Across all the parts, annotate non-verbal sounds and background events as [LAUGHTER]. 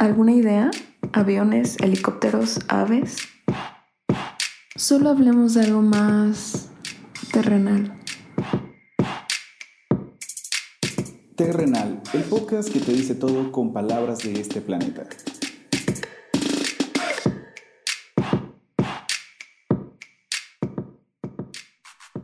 ¿Alguna idea? ¿Aviones, helicópteros, aves? Solo hablemos de algo más terrenal. Terrenal, el podcast que te dice todo con palabras de este planeta.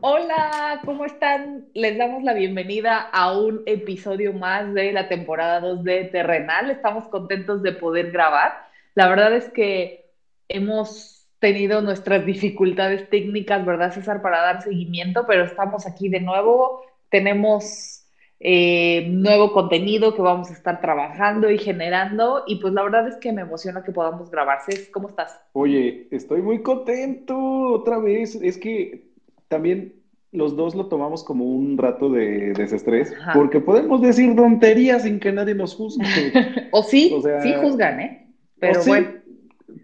Hola, ¿cómo están? Les damos la bienvenida a un episodio más de la temporada 2 de Terrenal. Estamos contentos de poder grabar. La verdad es que hemos tenido nuestras dificultades técnicas, ¿verdad, César, para dar seguimiento? Pero estamos aquí de nuevo. Tenemos eh, nuevo contenido que vamos a estar trabajando y generando. Y pues la verdad es que me emociona que podamos grabarse. ¿Cómo estás? Oye, estoy muy contento otra vez. Es que también los dos lo tomamos como un rato de desestrés, porque podemos decir tonterías sin que nadie nos juzgue. [LAUGHS] o sí, sí juzgan, ¿eh? Pero bueno,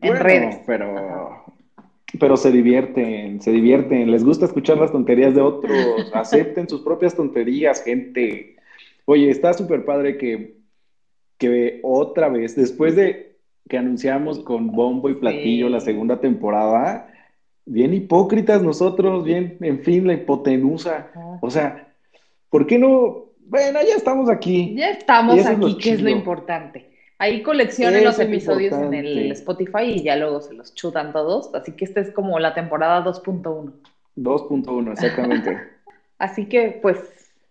en redes. Pero, pero se divierten, se divierten, les gusta escuchar las tonterías de otros, [LAUGHS] acepten sus propias tonterías, gente. Oye, está súper padre que, que otra vez, después de que anunciamos con bombo y platillo la segunda temporada, bien hipócritas nosotros, bien, en fin, la hipotenusa. O sea, ¿por qué no? Bueno, ya estamos aquí. Ya estamos aquí, que es lo importante. Ahí coleccionen los episodios en el Spotify y ya luego se los chutan todos. Así que esta es como la temporada 2.1. 2.1, exactamente. [LAUGHS] Así que, pues,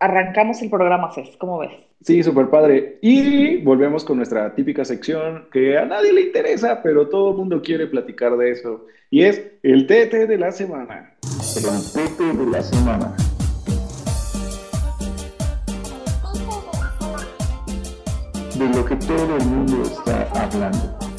arrancamos el programa, Cés. ¿Cómo ves? Sí, súper padre. Y volvemos con nuestra típica sección que a nadie le interesa, pero todo el mundo quiere platicar de eso. Y es el TT de la semana. El TT de la semana. De lo que todo el mundo está hablando.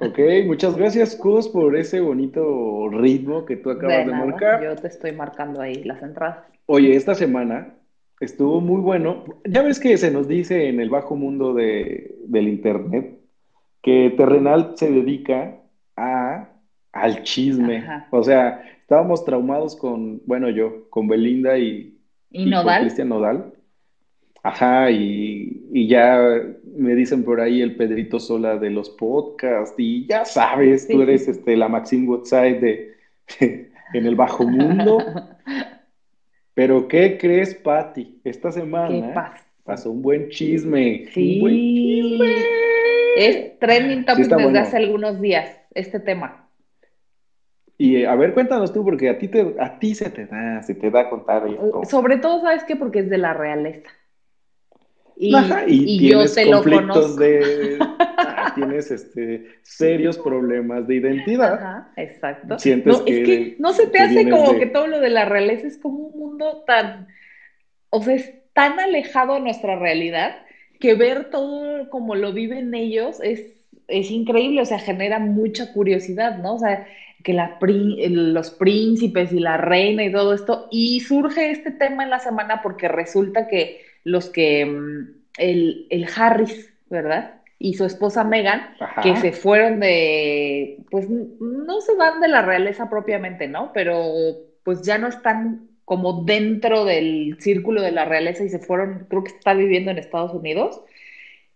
Ok, muchas gracias, Cus, por ese bonito ritmo que tú acabas de, marcar. Yo te estoy marcando ahí las entradas. Oye, esta semana estuvo muy bueno. Ya ves que se nos dice en el bajo mundo de, del Internet que Terrenal se dedica a, al chisme. O sea, estábamos traumados con, bueno, yo, con Belinda y, y, Nodal. Cristian Nodal. Ajá, y, y, ya me dicen por ahí el Pedrito Sola de los podcasts, y ya sabes, tú eres este, la Maxine Woodside de, en el bajo mundo. Pero, ¿qué crees, Patti? Esta semana pasó un buen chisme. Sí. Un buen chisme. Es trending topic desde hace algunos días, este tema. Y a ver, cuéntanos tú, porque a ti, te, a ti se te da, se te da contar. Sobre todo, ¿sabes qué? Porque es de la realeza. Y, y, yo te lo conozco. De, [LAUGHS] ah, tienes este, serios problemas de identidad. Ajá, exacto. Sientes no, que, es que no se te hace como que todo lo de la realeza es como un mundo tan, o sea, es tan alejado de nuestra realidad que ver todo como lo viven ellos es, es increíble, o sea, genera mucha curiosidad, ¿no? O sea, que la los príncipes y la reina y todo esto, y surge este tema en la semana porque resulta que los que, mm, el, el Harris, ¿verdad? Y su esposa Megan, que se fueron de, pues no se van de la realeza propiamente, ¿no? Pero pues ya no están como dentro del círculo de la realeza y se fueron, creo que está viviendo en Estados Unidos.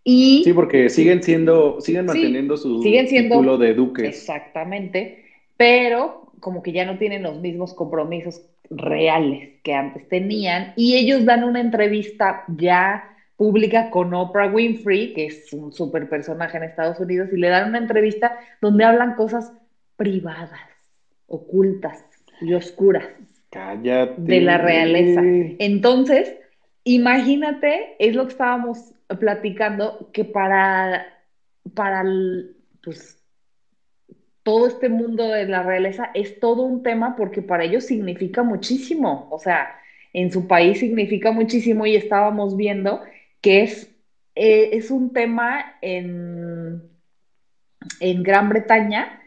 Y, sí, porque siguen siendo, siguen manteniendo su siguen siendo, título de duques. Exactamente, pero como que ya no tienen los mismos compromisos reales que antes tenían y ellos dan una entrevista ya pública con Oprah Winfrey, que es un super personaje en Estados Unidos, y le dan una entrevista donde hablan cosas privadas, ocultas y oscuras Cállate. de la realeza. Entonces, imagínate, es lo que estábamos platicando, que para, para pues, todo este mundo de la realeza es todo un tema porque para ellos significa muchísimo, o sea, en su país significa muchísimo y estábamos viendo que es, eh, es un tema en, en Gran Bretaña,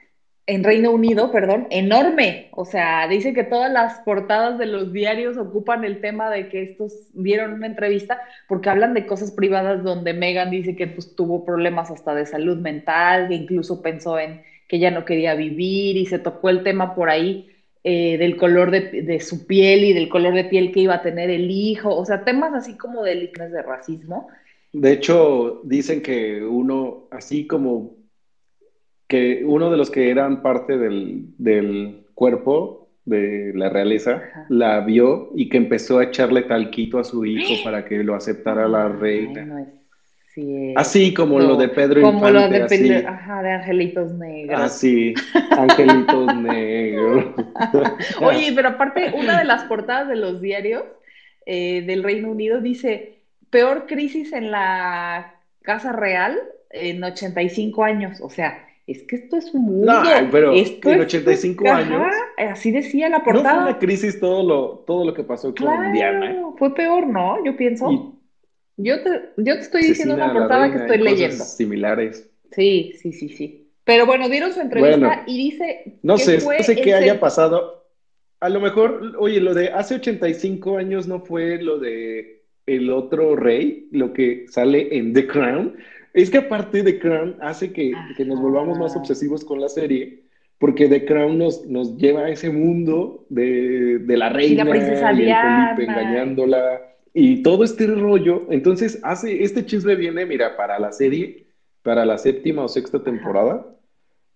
en Reino Unido, perdón, enorme. O sea, dice que todas las portadas de los diarios ocupan el tema de que estos dieron una entrevista porque hablan de cosas privadas donde Megan dice que pues, tuvo problemas hasta de salud mental, que incluso pensó en que ya no quería vivir y se tocó el tema por ahí eh, del color de, su piel y del color de piel que iba a tener el hijo, o sea, temas así como de de racismo. De hecho, dicen que uno, así como que uno de los que eran parte del, del cuerpo de la realeza la vio y que empezó a echarle talquito a su hijo [GASPS] para que lo aceptara la reina. Así como lo de Pedro Como lo de Pedro, ajá, de Angelitos Negros. Así, [LAUGHS] Angelitos Negros. [LAUGHS] Oye, pero aparte, una de las portadas de los diarios eh, del Reino Unido dice, peor crisis en la Casa Real en 85 años, o sea, es que esto es un mundo. No, pero en 85 años. así decía la portada. No fue una crisis todo lo, todo lo que pasó con Diana. Fue peor, ¿no? Yo pienso. Yo, te, yo te estoy diciendo una portada que estoy leyendo. Similares. Sí, sí, sí, sí. Pero bueno, dieron su entrevista y dice. No sé, no sé qué haya pasado. A lo mejor, oye, lo de hace 85 años no fue lo de el otro rey, lo que sale en The Crown. Es que aparte de Crown hace que, nos volvamos más obsesivos con la serie, porque The Crown nos, nos lleva a ese mundo de, la reina y, la princesa y el Felipe engañándola y todo este rollo. Entonces hace, este chisme viene, mira, para la serie, para la séptima o sexta temporada,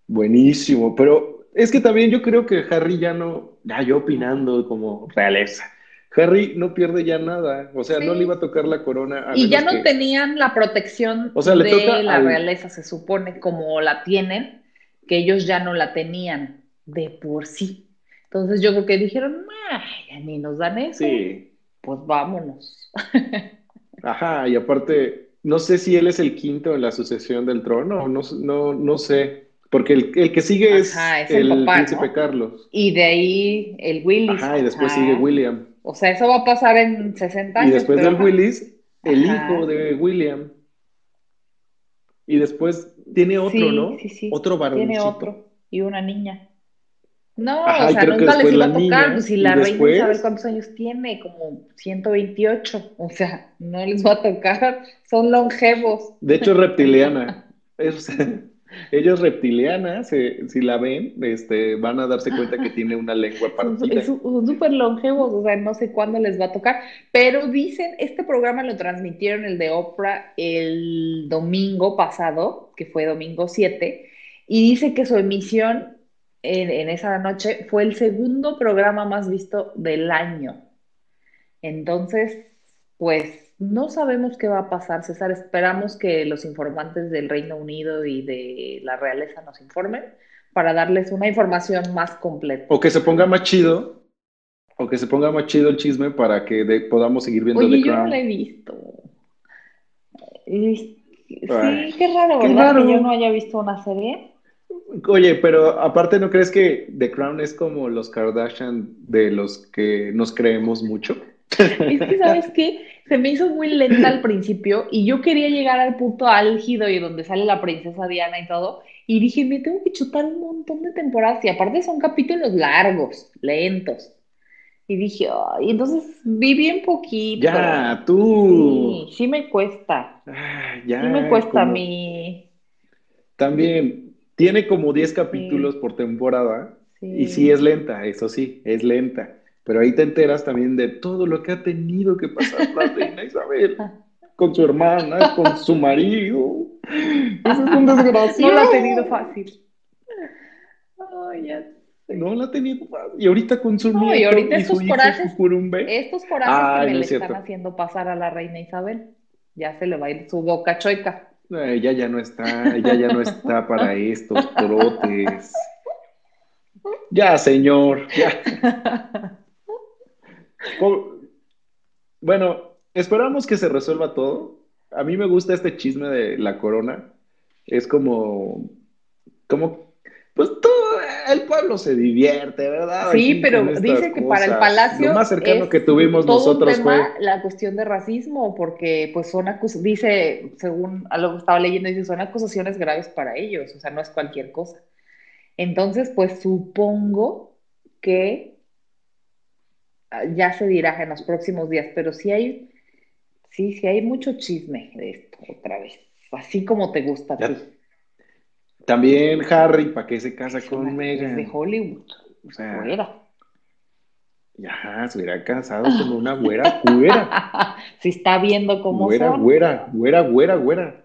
buenísimo, pero es que también yo creo que Harry ya no, ya yo opinando como realeza Harry no pierde ya nada, o sea, no le iba a tocar la corona. y ya no tenían la protección de la realeza, se supone, como la tienen, que ellos ya no la tenían de por sí. Entonces yo creo que dijeron, ay, ni nos dan eso. Sí. Pues vámonos. Ajá, y aparte, no sé si él es el quinto en la sucesión del trono, no, no, no sé. Porque el, que sigue es, el, príncipe Carlos. Y de ahí el Willis. Ajá, y después sigue William. O sea, eso va a pasar en 60 años. Y después del Willis, el hijo de William. Y después tiene otro, ¿no? Sí, sí. Otro varón. Tiene otro. Y una niña. No, o sea, nunca les iba a tocar. Pues si la reina Isabel cuántos años tiene, como 128. O sea, no les va a tocar. Son longevos. De hecho, reptiliana. [LAUGHS] es, ellos reptilianas, si la ven, este, van a darse cuenta que tiene una lengua partida. Son súper longevos, o sea, no sé cuándo les va a tocar, pero dicen, este programa lo transmitieron el de Oprah el domingo pasado, que fue domingo 7, y dice que su emisión en, en esa noche fue el segundo programa más visto del año. Entonces, pues no sabemos qué va a pasar, César. Esperamos que los informantes del Reino Unido y de la realeza nos informen para darles una información más completa. O que se ponga más chido, o que se ponga más chido el chisme para que podamos seguir viendo Oye, yo no la he visto. Sí, qué raro, ¿verdad? Que yo no haya visto una serie. Oye, pero aparte, ¿no crees que The Crown es como los Kardashian de los que nos creemos mucho? Es que, ¿sabes qué? Se me hizo muy lenta al principio y yo quería llegar al punto álgido y donde sale la princesa Diana y todo. Y dije, me tengo que chutar un montón de temporadas y aparte son capítulos largos, lentos. Y dije, ay, entonces vi bien poquito. Ya, tú. Sí, sí me cuesta. Ah, ya, sí me cuesta a mí. También tiene como 10 capítulos por temporada. Y sí es lenta, eso sí, es lenta. Pero ahí te enteras también de todo lo que ha tenido que pasar la [LAUGHS] reina Isabel con su hermana, con su marido. Eso es un desgraciado. No lo ha tenido fácil. No la ha tenido fácil. Y ahorita con su no, y ahorita estos corajes, estos corajes que me le están haciendo pasar a la reina Isabel. Ya se le va a ir su boca choica. Ella ya no está, ella ya no está para estos trotes. Ya, señor. Ya. Bueno, esperamos que se resuelva todo. A mí me gusta este chisme de la corona. Es como, como, pues todo el pueblo se divierte, ¿verdad? Sí, pero dice que para el palacio lo más cercano que tuvimos nosotros fue la cuestión de racismo, porque pues son dice, según a lo que estaba leyendo, dice son acusaciones graves para ellos, o sea, no es cualquier cosa. Entonces, pues supongo que ya se dirá en los próximos días, pero sí hay, sí, sí hay mucho chisme de esto otra vez, así como te gusta a ti. También Harry, ¿para qué se casa con Meghan? de Hollywood, o sea, Ya, se hubiera casado con una güera, güera. [LAUGHS] si está viendo cómo güera, Güera, güera, güera, güera.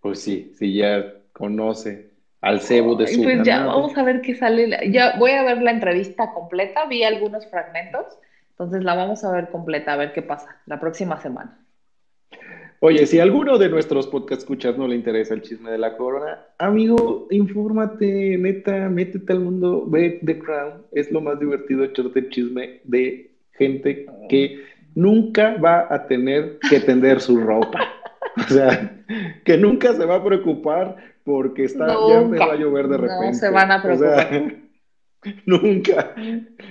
Pues sí, sí, ya conoce al cebo de su Pues ya, vamos a ver qué sale. Ya voy a ver la entrevista completa, vi algunos fragmentos, entonces la vamos a ver completa, a ver qué pasa la próxima semana. Oye, si a alguno de nuestros podcast escuchas no le interesa el chisme de la corona, amigo, infórmate, neta, métete al mundo, ve The Crown, es lo más divertido echarte el chisme de gente que nunca va a tener que tender su ropa. [LAUGHS] O sea, que nunca se va a preocupar porque está, ya empezó a llover de repente. No se van a preocupar. [LAUGHS] Nunca,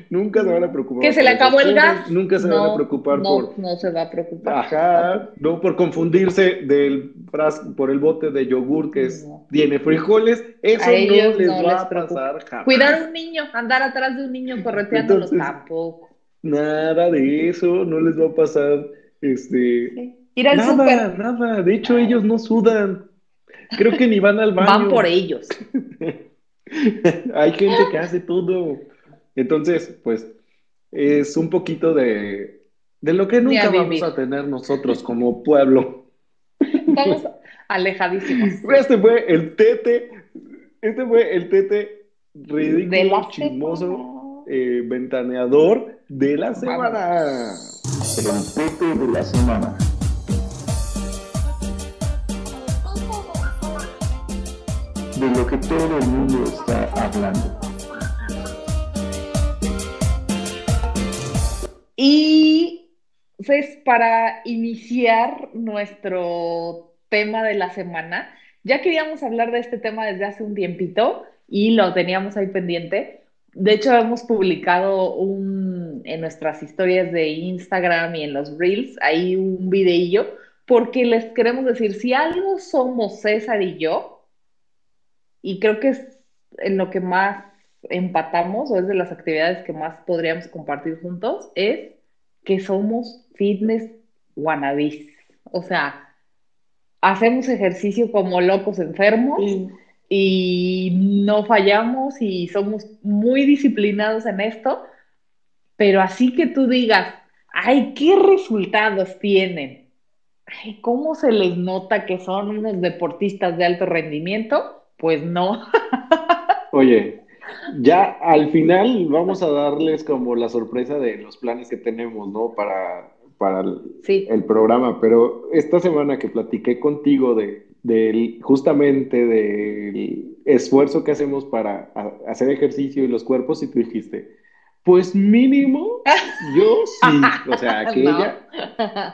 nunca se van a preocupar. Que se le acabó el gas. Nunca se van a preocupar por. No se va a preocupar. Ajá, no por confundirse del frasco, por el bote de yogur que tiene frijoles. Eso no les va a pasar jamás. Cuidar a un niño, andar atrás de un niño correteándolos tampoco. Nada de eso, no les va a pasar. Este. Ir al nada, nada. De hecho, ellos no sudan. Creo que ni van al baño. Van por ellos. [LAUGHS] [LAUGHS] Hay gente que hace todo. Entonces, pues, es un poquito de, de lo que nunca vamos a tener nosotros como pueblo. Vamos alejadísimos. [LAUGHS] Este fue el tete, este fue el tete ridículo, chismoso, eh, ventaneador de la semana. El tete de la semana. De lo que todo el mundo está hablando. Y pues para iniciar nuestro tema de la semana, ya queríamos hablar de este tema desde hace un tiempito y lo teníamos ahí pendiente. De hecho, hemos publicado un, en nuestras historias de Instagram y en los Reels, ahí un videillo, porque les queremos decir, si algo somos César y yo, y creo que es en lo que más empatamos o es de las actividades que más podríamos compartir juntos, es que somos fitness wannabes. O sea, hacemos ejercicio como locos enfermos y no fallamos y somos muy disciplinados en esto, pero así que tú digas, ay, ¿qué resultados tienen? Ay, ¿cómo se les nota que son unos deportistas de alto rendimiento? Pues no. Oye, ya al final vamos a darles como la sorpresa de los planes que tenemos, ¿no? Para, para el, programa, pero esta semana que platiqué contigo de, justamente del esfuerzo que hacemos para hacer ejercicio y los cuerpos, y tú dijiste, pues mínimo, [LAUGHS] yo sí. O sea, que ella,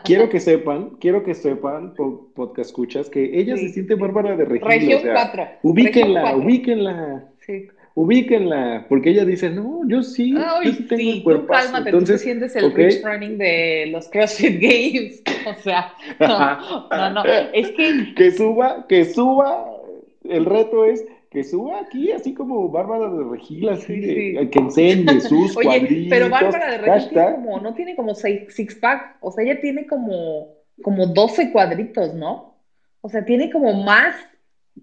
quiero que sepan, quiero que sepan, podcast escuchas, que ella se siente bárbara de Regina. o sea, Ubíquenla, ubíquenla. Sí. Ubíquenla, porque ella dice, no, yo sí, yo sí tengo el cuerpo. Cálmate, Entonces, tú sientes el okay. running de los CrossFit Games. [LAUGHS] O sea, no, no, no, es que... [LAUGHS] Que suba, que suba, el reto es que suba aquí, así como Bárbara de Regil, así, que enseñe sus [LAUGHS] Oye, pero Bárbara de Regil tiene como, no tiene como seis, six pack, o sea, ella tiene como, como 12 cuadritos, ¿no? O sea, tiene como más.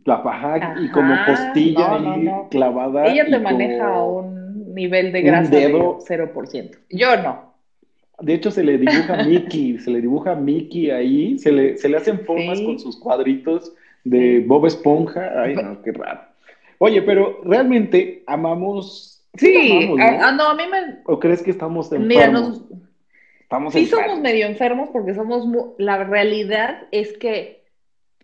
La paja y como costilla ahí clavada. Ella te maneja a un nivel de grasa de 0%. Yo no. De hecho, se le dibuja Mickey, [LAUGHS] se le dibuja Mickey ahí, se le, se le hacen formas con sus cuadritos de Bob Esponja. Ay, no, qué raro. Oye, pero realmente amamos. Sí, ah, ¿no? A, mí me. ¿O crees que estamos enfermos? Mira, nos... estamos sí somos medio enfermos porque somos. La realidad es que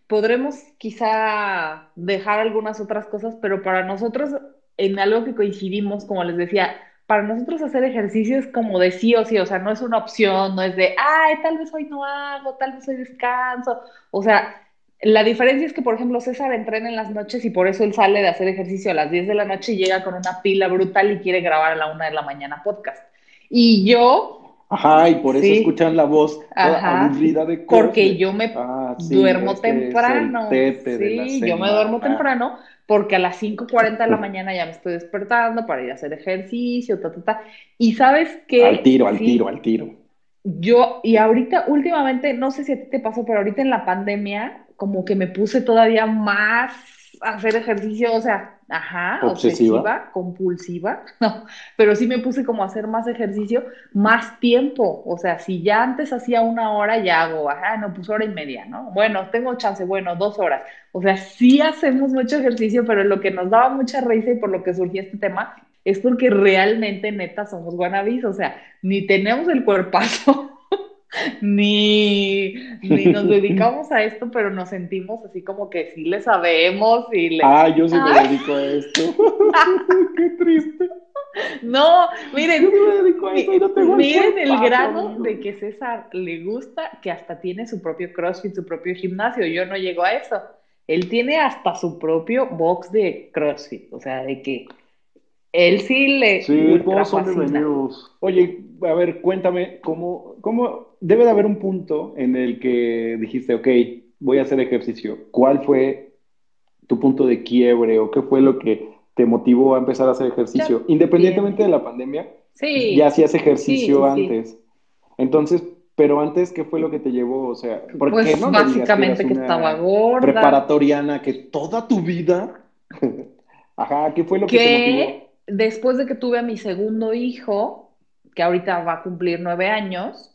podremos quizá dejar algunas otras cosas, pero para nosotros, en algo que coincidimos, como les decía, para nosotros hacer ejercicio es como de sí o sí, o sea, no es una opción, no es de, ay, tal vez hoy no hago, tal vez hoy descanso, o sea, la diferencia es que, por ejemplo, César entrena en las noches y por eso él sale de hacer ejercicio a las 10 de la noche y llega con una pila brutal y quiere grabar a la 1 de la mañana podcast. Y yo... Ajá, y por eso escuchan la voz aburrida de Porque yo me ah, duermo temprano. sí, yo me duermo temprano porque a las 5.40 de la [LAUGHS] mañana ya me estoy despertando para ir a hacer ejercicio, ta, ta, ta. Y sabes que... Al tiro, al tiro, al tiro. Yo, y ahorita, últimamente, no sé si a ti te pasó, pero ahorita en la pandemia, como que me puse todavía más hacer ejercicio, o sea, ajá, obsesiva, compulsiva, [LAUGHS] no, pero sí me puse como a hacer más ejercicio, más tiempo, o sea, si ya antes hacía una hora, ya hago, ajá, no, pues hora y media, ¿no? Bueno, tengo chance, bueno, dos horas, o sea, sí hacemos mucho ejercicio, pero lo que nos daba mucha risa y por lo que surgió este tema es porque realmente, neta, somos guanabis, o sea, ni tenemos el cuerpazo ni, ni nos [LAUGHS] dedicamos a esto, pero nos sentimos así como que sí le sabemos y le... Ah, yo sí me dedico a esto. [LAUGHS] Qué triste. No, miren, miren el grado de que César le gusta que hasta tiene su propio CrossFit, su propio gimnasio. Yo no llego a eso. Él tiene hasta su propio box de CrossFit, o sea, de que él sí le. Sí, todos son bienvenidos. Oye, a ver, cuéntame, ¿cómo, ¿cómo debe de haber un punto en el que dijiste, ok, voy a hacer ejercicio? ¿Cuál fue tu punto de quiebre o qué fue lo que te motivó a empezar a hacer ejercicio? Independientemente de la pandemia, sí, ya hacías ejercicio antes. Entonces, pero antes, ¿qué fue lo que te llevó? O sea, porque pues, no básicamente que, estaba gorda. Preparatoriana, que toda tu vida. [LAUGHS] Ajá, ¿qué fue lo que te motivó? Después de que tuve a mi segundo hijo, que ahorita va a cumplir nueve años,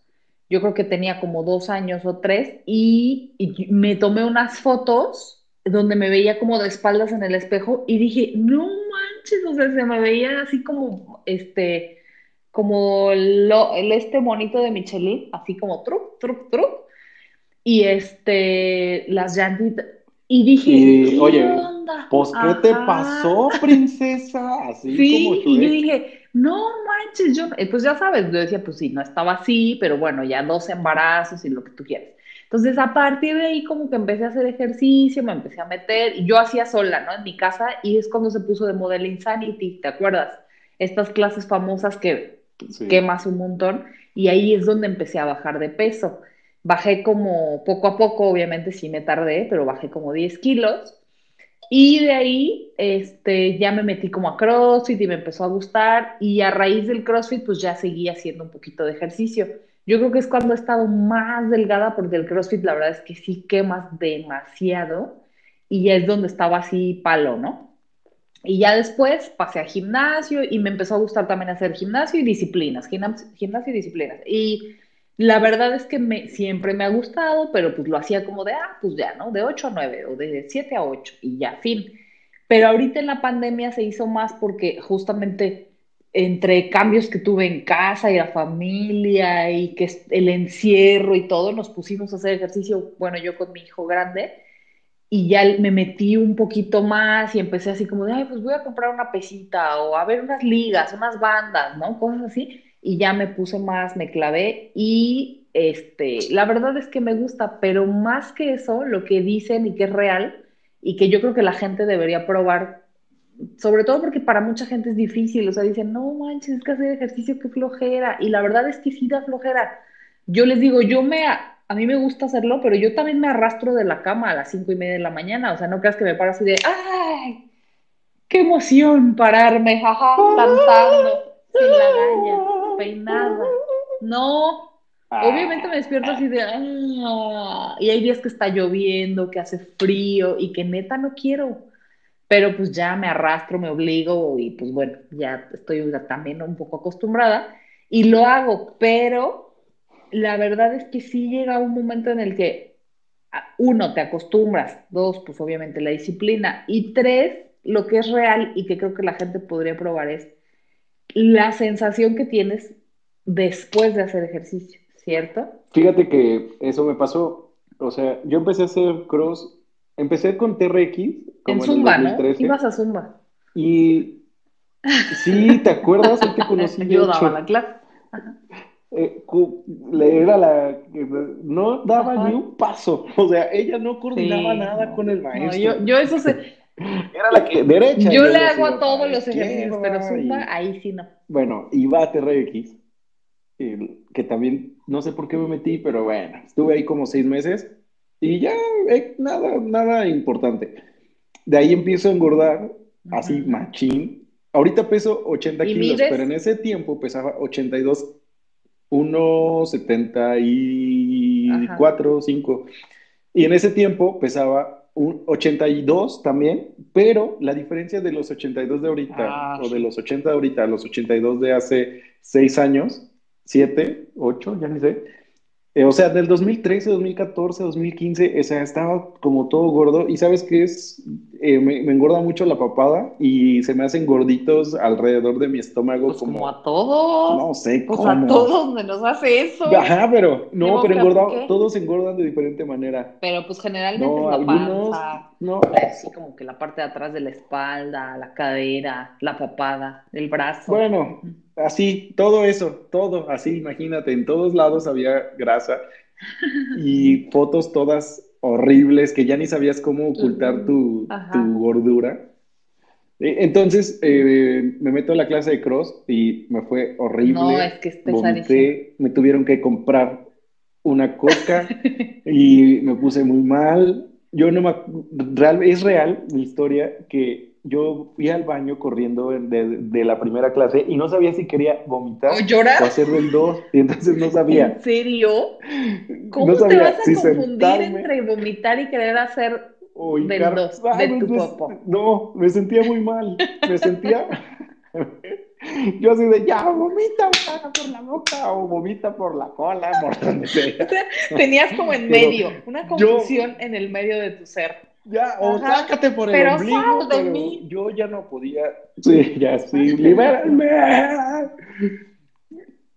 yo creo que tenía como dos años o tres, y, me tomé unas fotos donde me veía como de espaldas en el espejo y dije, no manches, o sea, se me veía así como, este, como el este monito de Michelin, así como truc, truc, truc, y este, las llantitas, y dije, oye, pues, ¿qué te pasó, princesa? Así sí, y yo dije, no manches, yo, eh, pues ya sabes, yo decía, pues sí, no estaba así, pero bueno, ya dos embarazos y lo que tú quieras. Entonces, a partir de ahí, como que empecé a hacer ejercicio, me empecé a meter, y yo hacía sola, ¿no? En mi casa, y es cuando se puso de modelo Insanity, ¿te acuerdas? Estas clases famosas que quemas un montón, y ahí es donde empecé a bajar de peso. Bajé como poco a poco, obviamente sí me tardé, pero bajé como 10 kilos. Y de ahí este, ya me metí como a CrossFit y me empezó a gustar y a raíz del CrossFit pues ya seguí haciendo un poquito de ejercicio. Yo creo que es cuando he estado más delgada porque el CrossFit la verdad es que sí quemas demasiado y ya es donde estaba así palo, ¿no? Y ya después pasé a gimnasio y me empezó a gustar también hacer gimnasio y disciplinas, gimnasio y disciplinas. Y la verdad es que siempre me ha gustado, pero pues lo hacía como de, ah, pues ya, ¿no? De 8 a 9 o de 7 a 8 y ya, fin. Pero ahorita en la pandemia se hizo más porque justamente entre cambios que tuve en casa y la familia y que el encierro y todo, nos pusimos a hacer ejercicio, bueno, yo con mi hijo grande, y ya me metí un poquito más y empecé así como de, ay, pues voy a comprar una pesita o a ver unas ligas, unas bandas, ¿no? Cosas así y ya me puse más, me clavé y este, la verdad es que me gusta, pero más que eso, lo que dicen y que es real y que yo creo que la gente debería probar, sobre todo porque para mucha gente es difícil, o sea, dicen, no manches, es que hacer ejercicio, qué flojera, y la verdad es que sí da flojera. Yo les digo, yo me, a mí me gusta hacerlo, pero yo también me arrastro de la cama a las cinco y media de la mañana, o sea, no creas que me paro así de, ¡ay! ¡Qué emoción pararme, jaja, [LAUGHS] cantando! sin la galla, peinada. No, ah. obviamente me despierto así de, ah", y hay días que está lloviendo, que hace frío y que neta no quiero. Pero pues ya me arrastro, me obligo y pues bueno, ya estoy también un poco acostumbrada y lo hago, pero la verdad es que sí llega un momento en el que ah, uno, te acostumbras, dos, pues obviamente la disciplina y tres, lo que es real y que creo que la gente podría probar es la sensación que tienes después de hacer ejercicio, ¿cierto? Fíjate que eso me pasó, o sea, yo empecé a hacer cross, empecé con TRX. en Zumba, ¿no? Ibas a Zumba. Y sí, ¿te acuerdas? Yo te conocí. [LAUGHS] yo daba la clase. Eh, era la no daba ni un paso, o sea, ella no coordinaba nada con el maestro. yo, yo, eso sé, era la que derecha. Yo le hago a todos los ejercicios, pero Zumba, ahí sí no. Bueno, iba a TRX, que también no sé por qué me metí, pero bueno, estuve ahí como seis meses y ya, eh, nada, nada importante. De ahí empiezo a engordar, así machín. Ahorita peso 80 kilos, pero en ese tiempo pesaba 82, 1,74, 5. Y en ese tiempo pesaba un 82 también, pero la diferencia de los 82 de ahorita Ah, o de los 80 de ahorita a los 82 de hace 6 años, 7, 8, ya ni sé. Eh, o sea, del 2013, 2014, 2015, o sea, estaba como todo gordo y ¿sabes qué es? Eh, me, me engorda mucho la papada y se me hacen gorditos alrededor de mi estómago Pues como, como a todos. no sé Pues cómo. a todos se nos hace eso. Ajá, pero no, pero ¿pero engorda, por qué? todos engordan de diferente manera. Pero pues generalmente No, es la algunos, panza, no, así como que la parte de atrás de la espalda, la cadera, la papada, el brazo. Bueno, así, todo eso, todo, así, imagínate, en todos lados había grasa [LAUGHS] y fotos todas horribles que ya ni sabías cómo ocultar tu, gordura. Eh, Entonces, eh, me meto a la clase de cross y me fue horrible. No, es que es. Vomité, me tuvieron que comprar una coca [LAUGHS] y me puse muy mal. Yo no me, real, es real mi historia que yo fui al baño corriendo de, de la primera clase y no sabía si quería vomitar ¿O llorar? o hacer del 2 y entonces no [LAUGHS] sabía. ¿En serio? ¿Cómo No te sabía vas a si confundir sentarme entre vomitar y querer hacer o Del hincar- dos, Ay, de me- tu me- popó? No, me sentía muy mal. Me sentía. [LAUGHS] Yo así de ya, vomita por la boca o vomita por la cola, por donde [LAUGHS] sea. Tenías como en Pero medio, una yo- confusión en el medio de tu ser. Ya, o Ajá, sácate por el pero ombligo, sal de pero mí. yo ya no podía. Sí, ya, sí, libérame.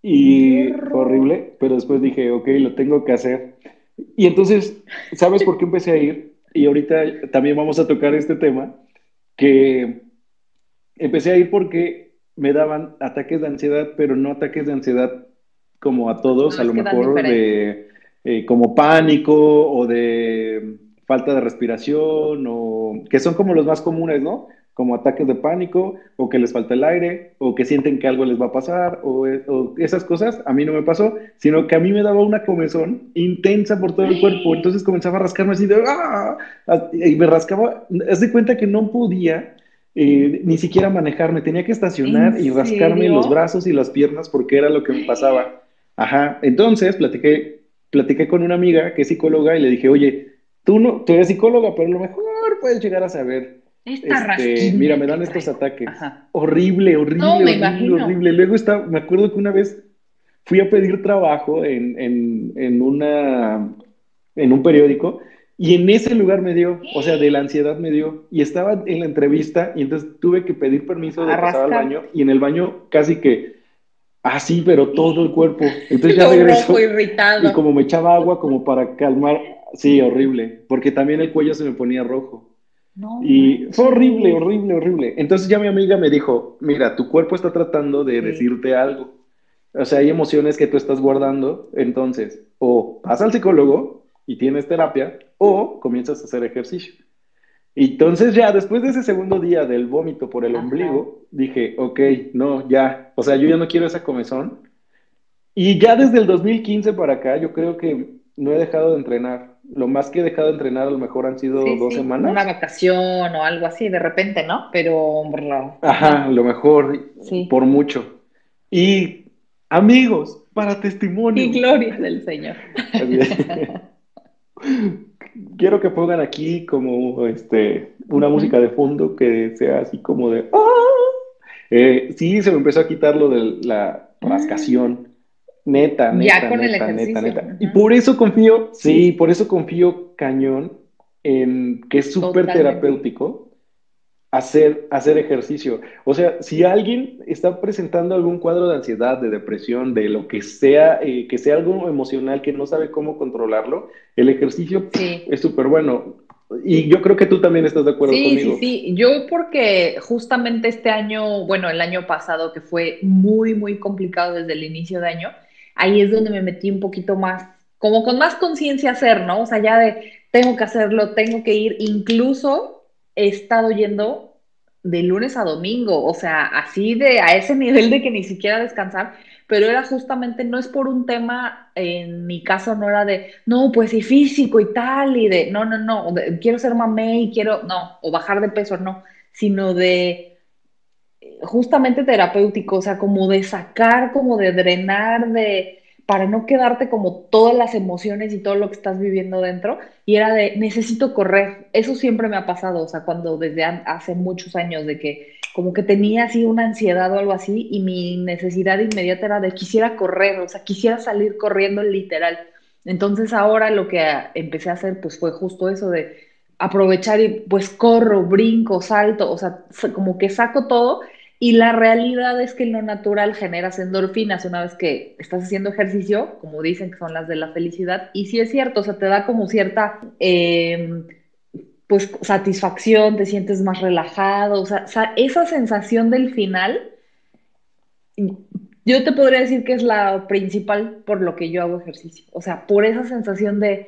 Y horrible, pero después dije, ok, lo tengo que hacer. Y entonces, ¿sabes por qué empecé a ir? Y ahorita también vamos a tocar este tema, que empecé a ir porque me daban ataques de ansiedad, pero no ataques de ansiedad como a todos, No, a lo mejor de eh, como pánico o de falta de respiración o que son como los más comunes, ¿no? Como ataques de pánico o que les falta el aire o que sienten que algo les va a pasar o, o esas cosas, a mí no me pasó, sino que a mí me daba una comezón intensa por todo el cuerpo, entonces comenzaba a rascarme así de ¡ah! y me rascaba, haz de cuenta que no podía eh, ni siquiera manejar, me tenía que estacionar ¿En y rascarme serio? los brazos y las piernas porque era lo que me pasaba. Ajá, entonces platiqué, platiqué con una amiga que es psicóloga y le dije, oye, tú no, tú eres psicóloga, pero a lo mejor puedes llegar a saber. Esta Este, mira, me dan estos ataques. Ajá. Horrible, horrible, No, me horrible, horrible. Luego está, me acuerdo que una vez fui a pedir trabajo en, en, en una, en un periódico y en ese lugar me dio, o sea, de la ansiedad me dio. Y estaba en la entrevista y entonces tuve que pedir permiso de A pasar al baño y en el baño casi que así, pero todo el cuerpo. [LAUGHS] Entonces ya regresó y como me echaba agua como para calmar, sí, horrible, porque también el cuello se me ponía rojo. No Y fue horrible, horrible, horrible. Entonces ya mi amiga me dijo, mira, tu cuerpo está tratando de Sí. decirte algo. O sea, hay emociones que tú estás guardando. Entonces, o vas al psicólogo y tienes terapia, o comienzas a hacer ejercicio. Y entonces ya después de ese segundo día del vómito por el Ajá. ombligo, dije, ok, no, ya. O sea, yo ya no quiero esa comezón. Y ya desde el 2015 para acá, yo creo que no he dejado de entrenar. Lo más que he dejado de entrenar a lo mejor han sido Sí, dos sí, semanas. Una vacación o algo así, de repente, ¿no? Pero. Ajá, lo mejor, Sí. por mucho. Y amigos, para testimonio. Y gloria del Señor. [LAUGHS] Quiero que pongan aquí como este una música de fondo que sea así como de ¡ah! Eh, sí, se me empezó a quitar lo de la rascación. Neta, Ya neta, con el neta, neta, ejercicio. neta. Ujú. Y por eso confío, sí, por eso confío cañón en que es súper terapéutico hacer, hacer ejercicio. O sea, si alguien está presentando algún cuadro de ansiedad, de depresión, de lo que sea, eh, que sea algo emocional que no sabe cómo controlarlo, el ejercicio Sí. es súper bueno. Y yo creo que tú también estás de acuerdo Sí, conmigo. sí, sí. Yo porque justamente este año, bueno, el año pasado que fue muy, muy complicado desde el inicio de año, ahí es donde me metí un poquito más, como con más conciencia hacer, ¿no? O sea, ya de tengo que hacerlo, tengo que ir, incluso he estado yendo de lunes a domingo, o sea, así de a ese [LAUGHS] nivel de que ni siquiera descansar, pero era justamente, no es por un tema, en mi caso no era de, no, pues y físico y tal, y de, no, no, no, quiero ser mamé y quiero, no, o bajar de peso, no, sino de justamente terapéutico, o sea, como de sacar, como de drenar, de, para no quedarte como todas las emociones y todo lo que estás viviendo dentro. Y era de, necesito correr. Eso siempre me ha pasado, o sea, cuando desde hace muchos años de que como que tenía así una ansiedad o algo así y mi necesidad inmediata era de quisiera correr, o sea, quisiera salir corriendo literal. Entonces ahora lo que empecé a hacer pues fue justo eso de aprovechar y pues corro, brinco, salto, o sea, como que saco todo y la realidad es que lo natural generas endorfinas una vez que estás haciendo ejercicio, como dicen que son las de la felicidad, y sí es cierto, o sea, te da como cierta, em, pues, satisfacción, te sientes más relajado, o sea, esa sensación del final, yo te podría decir que es la principal por lo que yo hago ejercicio, o sea, por esa sensación de,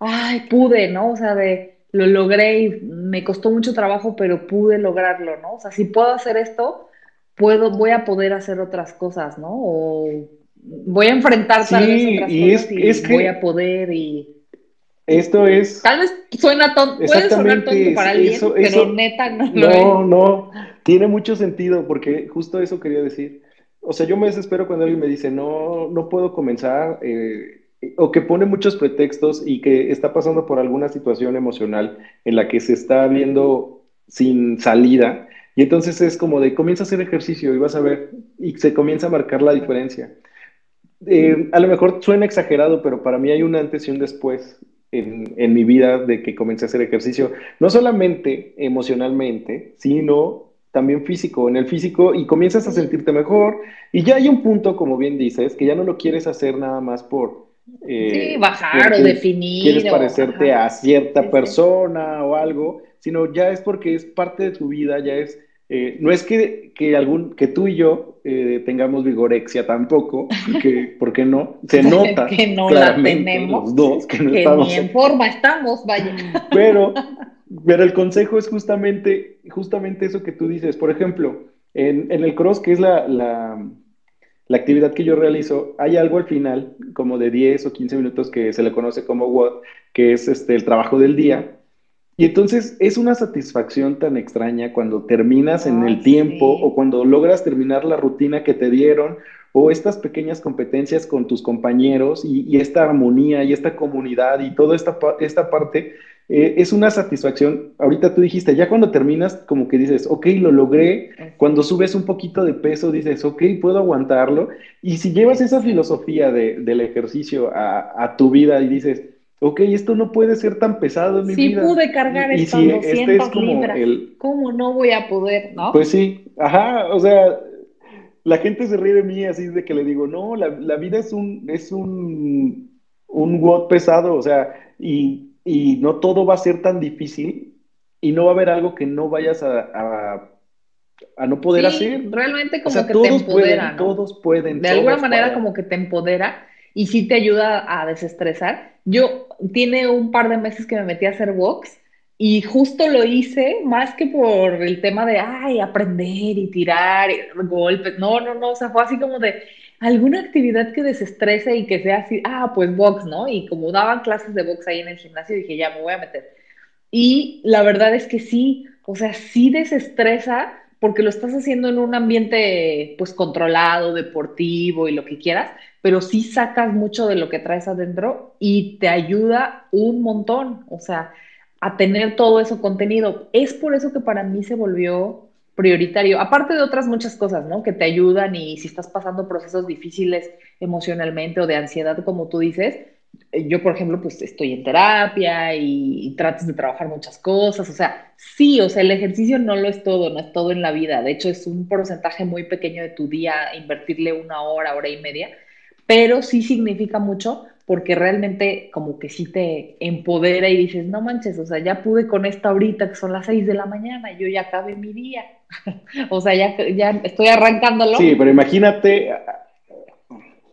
ay, pude, ¿no? O sea, de lo logré y me costó mucho trabajo, pero pude lograrlo, ¿no? O sea, si puedo hacer esto, puedo, voy a poder hacer otras cosas, ¿no? O voy a enfrentar tal vez otras y cosas es, y voy a poder y... Esto es... Tal vez suena tonto, puede sonar tonto para alguien, pero neta no lo No, no, tiene mucho sentido porque justo eso quería decir. O sea, yo me desespero cuando alguien me dice, no, no puedo comenzar, eh, o que pone muchos pretextos y que está pasando por alguna situación emocional en la que se está viendo sin salida. Y entonces es como de comienza a hacer ejercicio y vas a ver, y se comienza a marcar la diferencia. Eh, a lo mejor suena exagerado, pero para mí hay un antes y un después en, en, mi vida de que comencé a hacer ejercicio, no solamente emocionalmente, sino también físico, en el físico, y comienzas a sentirte mejor, y ya hay un punto, como bien dices, que ya no lo quieres hacer nada más por, eh, sí, bajar o definir. Quieres parecerte a cierta persona o algo, sino ya es porque es parte de tu vida, ya es. Eh, no es que, que, algún, que tú y yo eh, tengamos vigorexia tampoco, porque, [LAUGHS] porque no, se nota que no la tenemos, los dos, que no estamos ni en forma estamos, vaya. [LAUGHS] Pero, pero el consejo es justamente, justamente eso que tú dices. Por ejemplo, en, en el cross, que es la, la la actividad que yo realizo, hay algo al final, como de 10 o 15 minutos, que se le conoce como WOD, que es este, el trabajo del día. Y entonces es una satisfacción tan extraña cuando terminas en el tiempo o cuando logras terminar la rutina que te dieron o estas pequeñas competencias con tus compañeros y, esta armonía y esta comunidad y toda esta, esta parte eh, es una satisfacción. Ahorita tú dijiste, ya cuando terminas, como que dices, ok, lo logré. Cuando subes un poquito de peso, dices, ok, puedo aguantarlo. Y si llevas esa filosofía del ejercicio a, tu vida y dices, ok, esto no puede ser tan pesado en mi vida. Sí pude cargar y, estas 200 este es como libras, ¿cómo no voy a poder, no? Pues sí, ajá, o sea, la gente se ríe de mí así de que le digo, no, la, vida es un, es un, un pesado, o sea, y y no todo va a ser tan difícil y no va a haber algo que no vayas a, a, no poder hacer. Realmente como que te empodera. Todos pueden. De alguna manera como que te empodera y sí te ayuda a desestresar. Yo tiene un par de meses que me metí a hacer box y justo lo hice más que por el tema de, ay, aprender y tirar golpes. No, no, no, o sea, fue así como de, alguna actividad que desestrese y que sea así, ah, pues box, ¿no? Y como daban clases de box ahí en el gimnasio, dije, ya me voy a meter. Y la verdad es que sí, o sea, sí desestresa porque lo estás haciendo en un ambiente pues controlado, deportivo y lo que quieras, pero sí sacas mucho de lo que traes adentro y te ayuda un montón, o sea, a tener todo eso contenido. Es por eso que para mí se volvió prioritario, aparte de otras muchas cosas, ¿no? Que te ayudan y si estás pasando procesos difíciles emocionalmente o de ansiedad, como tú dices, eh, yo, por ejemplo, pues estoy en terapia y, tratas de trabajar muchas cosas, o sea, sí, o sea, el ejercicio no lo es todo, no es todo en la vida, de hecho es un porcentaje muy pequeño de tu día invertirle una hora, hora y media, pero sí significa mucho porque realmente como que sí te empodera y dices, no manches, o sea, ya pude con esta ahorita que son las seis de la mañana, yo ya acabé mi día, [LAUGHS] o sea, ya, ya estoy arrancándolo. Sí, pero imagínate,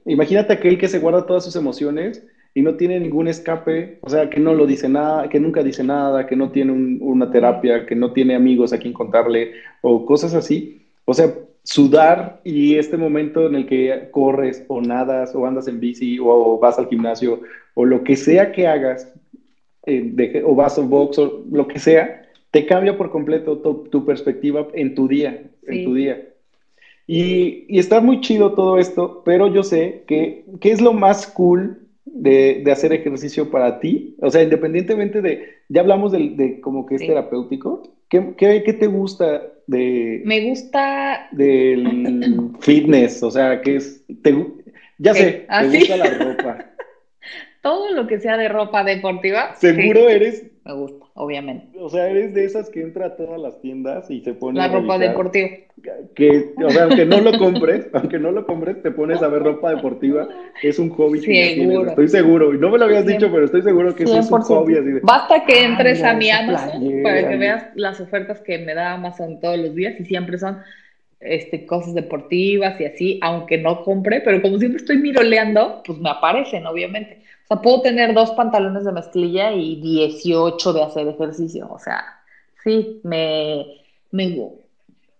imagínate aquel que se guarda todas sus emociones y no tiene ningún escape, o sea, que no lo dice nada, que nunca dice nada, que no tiene una terapia, que no tiene amigos a quien contarle o cosas así. O sea, sudar y este momento en el que corres o nadas o andas en bici o, vas al gimnasio o lo que sea que hagas eh, o vas a box o lo que sea, te cambia por completo tu, perspectiva en tu día, en tu día. Y, y, está muy chido todo esto, pero yo sé que, ¿qué es lo más cool de, de, hacer ejercicio para ti? O sea, independientemente de, ya hablamos de, de como que es terapéutico, ¿qué, ¿qué, qué, te gusta de... Me gusta... Del [CLEARS THROAT] fitness, o sea, ¿qué es... Te, ya sé, ¿Ah, te gusta la ropa. [LAUGHS] Todo lo que sea de ropa deportiva. Seguro eres me gusta, obviamente. O sea, eres de esas que entra a todas las tiendas y se pone. La ropa deportiva. Que, o sea, aunque no lo compres, [LAUGHS] aunque no lo compres, te pones a ver ropa deportiva. Es un hobby que Estoy seguro. Y no me lo habías dicho, pero estoy seguro que eso es un hobby así de. Basta que entres a mi Amazon para que veas las ofertas que me da Amazon todos los días y siempre son este, cosas deportivas y así, aunque no compre, pero como siempre estoy miroleando, pues me aparecen, obviamente. O sea, puedo tener dos pantalones de mezclilla y 18 de hacer ejercicio. O sea, sí, me... me...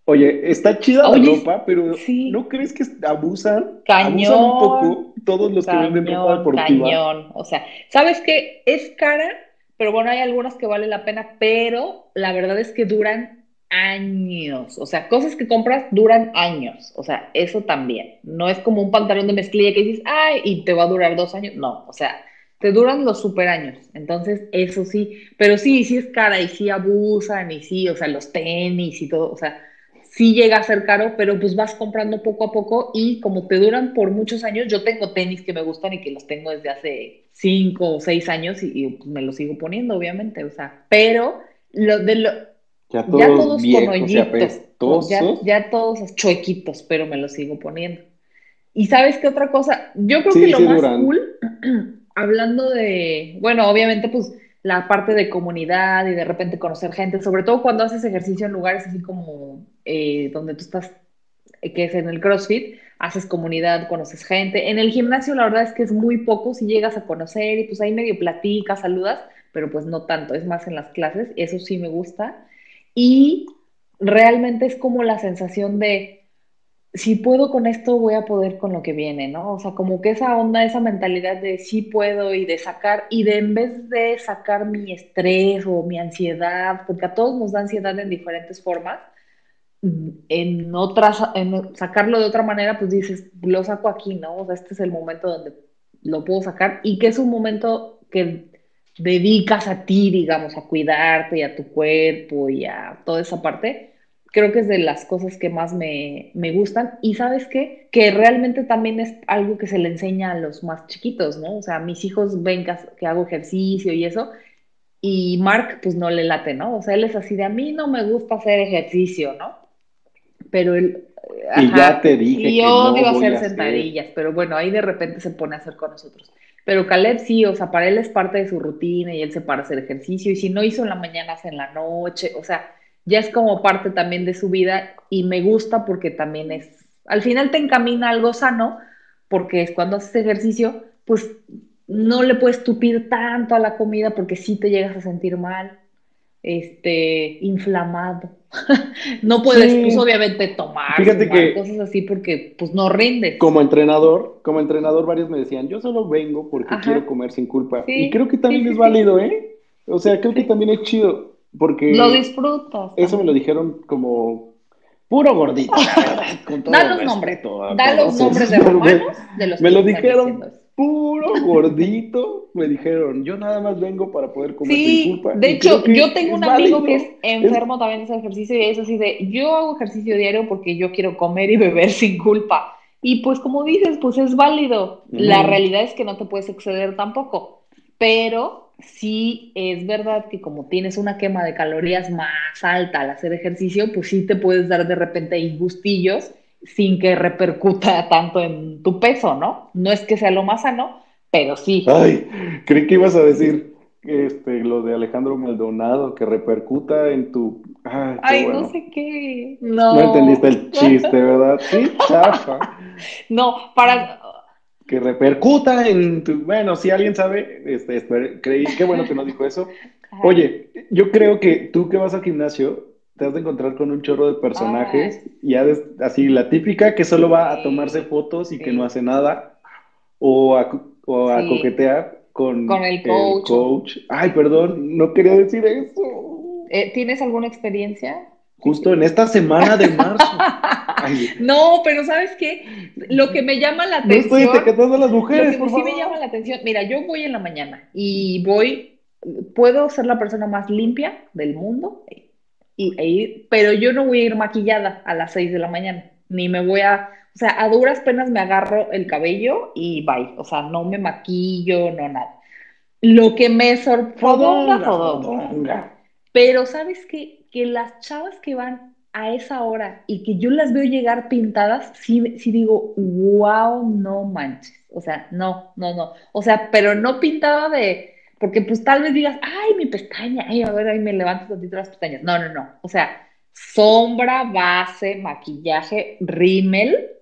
Oye, está chida la ropa, pero ¿no crees que abusan? Cañón. Abusan un poco todos los que venden ropa deportiva. Cañón. O sea, ¿sabes qué? Es cara, pero bueno, hay algunas que vale la pena, pero la verdad es que duran años. O sea, cosas que compras duran años. O sea, eso también. No es como un pantalón de mezclilla que dices, ay, y te va a durar dos años. No, o sea, te duran los super años. Entonces, eso sí. Pero sí, sí es cara y sí abusan y sí, o sea, los tenis y todo. O sea, sí llega a ser caro, pero pues vas comprando poco a poco y como te duran por muchos años, yo tengo tenis que me gustan y que los tengo desde hace cinco o seis años y, pues, me los sigo poniendo, obviamente. O sea, pero lo de lo ya todos, con hoyitos, ya, ya, todos chuequitos, pero me los sigo poniendo. Y sabes qué otra cosa, yo creo que lo más cool, [CLEARS THROAT] hablando de, bueno, obviamente pues la parte de comunidad y de repente conocer gente, sobre todo cuando haces ejercicio en lugares así como eh, donde tú estás, eh, que es en el CrossFit, haces comunidad, conoces gente. En el gimnasio la verdad es que es muy poco si llegas a conocer y pues ahí medio platicas, saludas, pero pues no tanto, es más en las clases, eso sí me gusta. Y realmente es como la sensación de, si puedo con esto, voy a poder con lo que viene, ¿no? O sea, como que esa onda, esa mentalidad de sí puedo y de sacar, y de en vez de sacar mi estrés o mi ansiedad, porque a todos nos da ansiedad en diferentes formas, en otras, en sacarlo de otra manera, pues dices, lo saco aquí, ¿no? O sea, este es el momento donde lo puedo sacar y que es un momento que dedicas a ti, digamos, a cuidarte y a tu cuerpo y a toda esa parte, creo que es de las cosas que más me, gustan. Y sabes qué? Que realmente también es algo que se le enseña a los más chiquitos, ¿no? O sea, mis hijos ven que, hago ejercicio y eso, y Mark pues no le late, ¿no? O sea, él es así de a mí no me gusta hacer ejercicio, ¿no? Pero él... y ya te dije. Y odio hacer sentadillas, pero bueno, ahí de repente se pone a hacer con nosotros. Pero Caleb sí, o sea, para él es parte de su rutina y él se para hacer ejercicio y si no hizo en la mañana, hace en la noche, o sea, ya es como parte también de su vida y me gusta porque también es, al final te encamina algo sano, porque es cuando haces ejercicio, pues no le puedes tupir tanto a la comida porque sí te llegas a sentir mal, este, inflamado. [LAUGHS] no puedes, pues obviamente tomar, cosas así porque pues no rinde. Como entrenador, como entrenador varios me decían, yo solo vengo porque quiero comer sin culpa. y creo que también es válido, ¿eh? O sea, creo que también es chido porque... Lo disfrutas. Eso me lo dijeron como puro gordito. [LAUGHS] da los nombres. Da los nombres de romanos de los Me lo dijeron puro gordito, me dijeron, yo nada más vengo para poder comer sin culpa. De hecho, yo tengo un amigo que es enfermo también de ese ejercicio y es así de, yo hago ejercicio diario porque yo quiero comer y beber sin culpa. Y pues como dices, pues es válido. La realidad es que no te puedes exceder tampoco. Pero sí es verdad que como tienes una quema de calorías más alta al hacer ejercicio, pues sí te puedes dar de repente ahí gustillos sin que repercuta [LAUGHS] tanto en tu peso, ¿no? No es que sea lo más sano, pero sí. Ay, creí que ibas a decir este, lo de Alejandro Maldonado, que repercuta en tu... Ay, no sé qué. No. no entendiste el chiste, ¿verdad? Sí, [LAUGHS] chafa. No, para... Que repercuta en tu... Bueno, si alguien sabe, este, creí, qué bueno que no dijo eso. [LAUGHS] Oye, yo creo que tú que vas al gimnasio, te has de encontrar con un chorro de personajes y así la típica que solo va a tomarse fotos y que no hace nada o a, o a coquetear con, el coach. Ay, perdón, no quería decir eso. Eh, ¿Tienes alguna experiencia? justo en esta semana de marzo. [LAUGHS] no, pero ¿sabes qué? Lo que me llama la atención. No estoy etiquetando a las mujeres, lo que sí me llama la atención. Mira, yo voy en la mañana y voy, puedo ser la persona más limpia del mundo, y, e pero yo no voy a ir maquillada a las 6 de la mañana, ni me voy a. O sea, a duras penas me agarro el cabello y bye. O sea, no me maquillo, no nada. Lo que me sorprende. Pero ¿sabes qué? Que las chavas que van a esa hora y que yo las veo llegar pintadas, sí, sí digo, wow, no manches. O sea, no, no, no. O sea, pero no pintada de, porque pues tal vez digas, ay, mi pestaña, ay, a ver, ahí me levanto tantito las pestañas. No, no, no. O sea, sombra, base, maquillaje, rímel,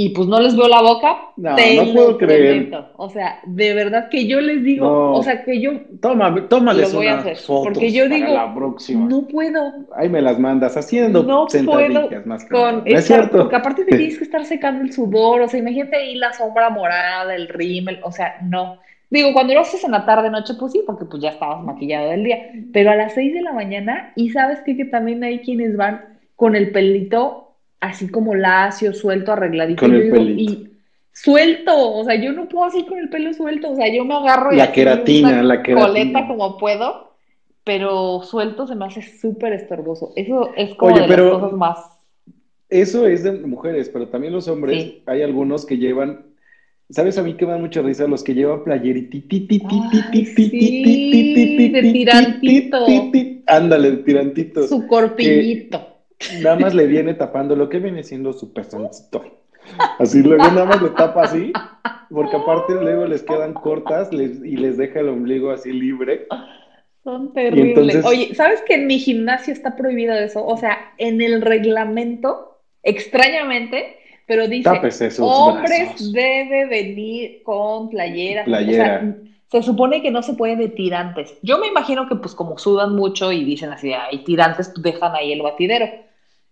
y pues no les veo la boca. No, no puedo creer. O sea, de verdad que yo les digo, o sea, que yo Toma, tómales lo voy a hacer, porque yo digo, la próxima. no puedo. Ahí me las mandas haciendo no puedo más con, es cierto. Porque aparte te [LAUGHS] tienes que estar secando el sudor, o sea, imagínate ahí la sombra morada, el rímel, o sea, no. Digo, cuando lo haces en la tarde, noche, pues sí, porque pues ya estabas maquillado del día. Pero a las 6 de la mañana, y sabes qué? que también hay quienes van con el pelito así como lacio, suelto, arregladito. y suelto, o sea, yo no puedo así con el pelo suelto, o sea, yo me agarro la queratina, la queratina. coleta como puedo, pero suelto se me hace súper estorboso. Eso es como de las cosas más. Eso es de mujeres, pero también los hombres, hay algunos que llevan ¿Sabes a mí que me da mucha risa los que llevan de tirantito. Ándale, de tirantito. Su corpillito nada más le viene tapando lo que viene siendo su pezoncito. Así luego nada más le tapa así, porque aparte luego les quedan cortas y les deja el ombligo así libre. Son terribles. Oye, ¿sabes que en mi gimnasio está prohibido eso? O sea, en el reglamento, extrañamente, pero dice, hombres debe venir con playeras. Playera. se supone que no se puede de tirantes. Yo me imagino que pues como sudan mucho y dicen así, hay tirantes, dejan ahí el batidero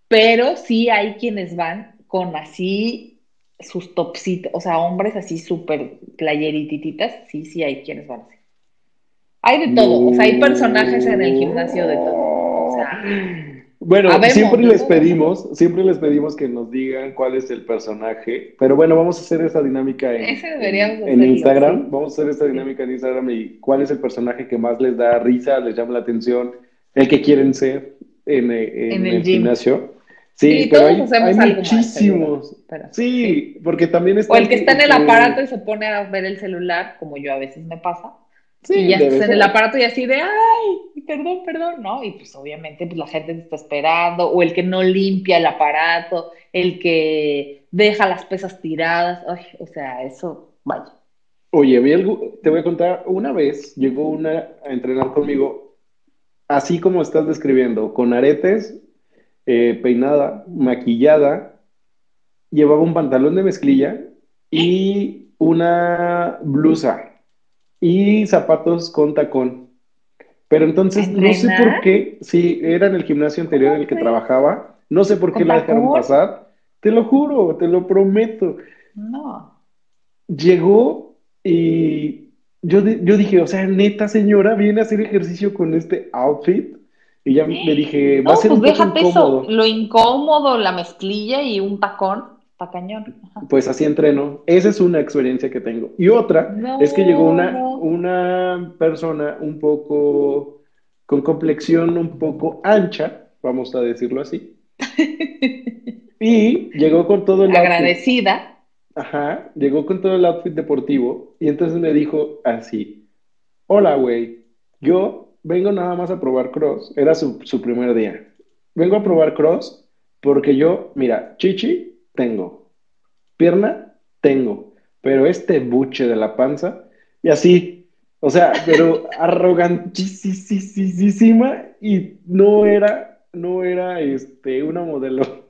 pero sí hay quienes van con así sus topsitos, o sea, hombres así súper playeritititas, sí, sí hay quienes van así. Hay de todo, o sea, hay personajes en el gimnasio de todo. Bueno, siempre les pedimos, siempre les pedimos que nos digan cuál es el personaje, pero bueno, vamos a hacer esa dinámica en, Instagram, vamos a hacer esta dinámica en Instagram y cuál es el personaje que más les da risa, les llama la atención, el que quieren ser en, el, gimnasio. Sí, pero hay, muchísimos. sí, porque también está. O el que está en el aparato y se pone a ver el celular, como yo a veces me pasa. Sí, y ya estás en el aparato y así de, ay, perdón, perdón, ¿no? Y pues obviamente pues, la gente te está esperando, o el que no limpia el aparato, el que deja las pesas tiradas, ay, o sea, eso, vaya. Oye, te voy a contar, una vez llegó una a entrenar conmigo, así como estás describiendo, con aretes, eh, peinada, maquillada, llevaba un pantalón de mezclilla y una blusa y zapatos con tacón. Pero entonces no sé por qué, sí, era en el gimnasio anterior en el que trabajaba, no sé por qué la dejaron pasar, te lo juro, te lo prometo. No. Llegó y yo, yo dije, o sea, neta señora, viene a hacer ejercicio con este outfit. Y ya le dije, va a ser pues déjate eso, lo incómodo, la mezclilla y un tacón, está cañón. Pues así entreno. Esa es una experiencia que tengo. Y otra es que llegó una, una persona un poco con complexión un poco ancha, vamos a decirlo así. [LAUGHS] y llegó con todo el Agradecida. Ajá, llegó con todo el outfit deportivo y entonces me dijo así, hola, güey, yo vengo nada más a probar cross. Era su, primer día. Vengo a probar cross porque yo, mira, chichi, tengo. Pierna, tengo. Pero este buche de la panza, y así, o sea, pero [LAUGHS] arrogantísima y no era, no era este, una modelo.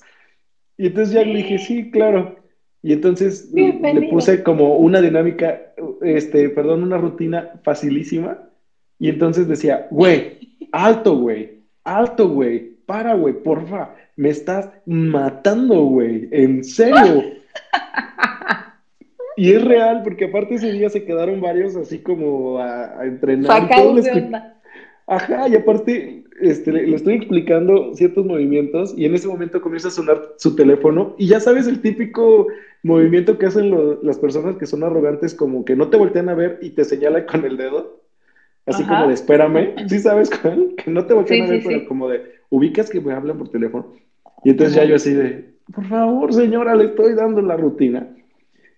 Y entonces ya le dije, sí, claro. Y entonces le puse como una dinámica, este, perdón, una rutina facilísima y entonces decía, güey, alto, güey, alto, güey, para, güey, porfa, me estás matando, güey, en serio. [LAUGHS] y es real, porque aparte ese día se quedaron varios así como a, entrenar. Sacados de onda. Ajá, y aparte, este, le, estoy explicando ciertos movimientos y en ese momento comienza a sonar su teléfono y ya sabes el típico movimiento que hacen las personas que son arrogantes, como que no te voltean a ver y te señalan con el dedo, así como de espérame, ¿sí sabes cuál? Que no te voltean a ver, pero como de ubicas que me hablan por teléfono. Y entonces ya yo así de, por favor, señora, le estoy dando la rutina.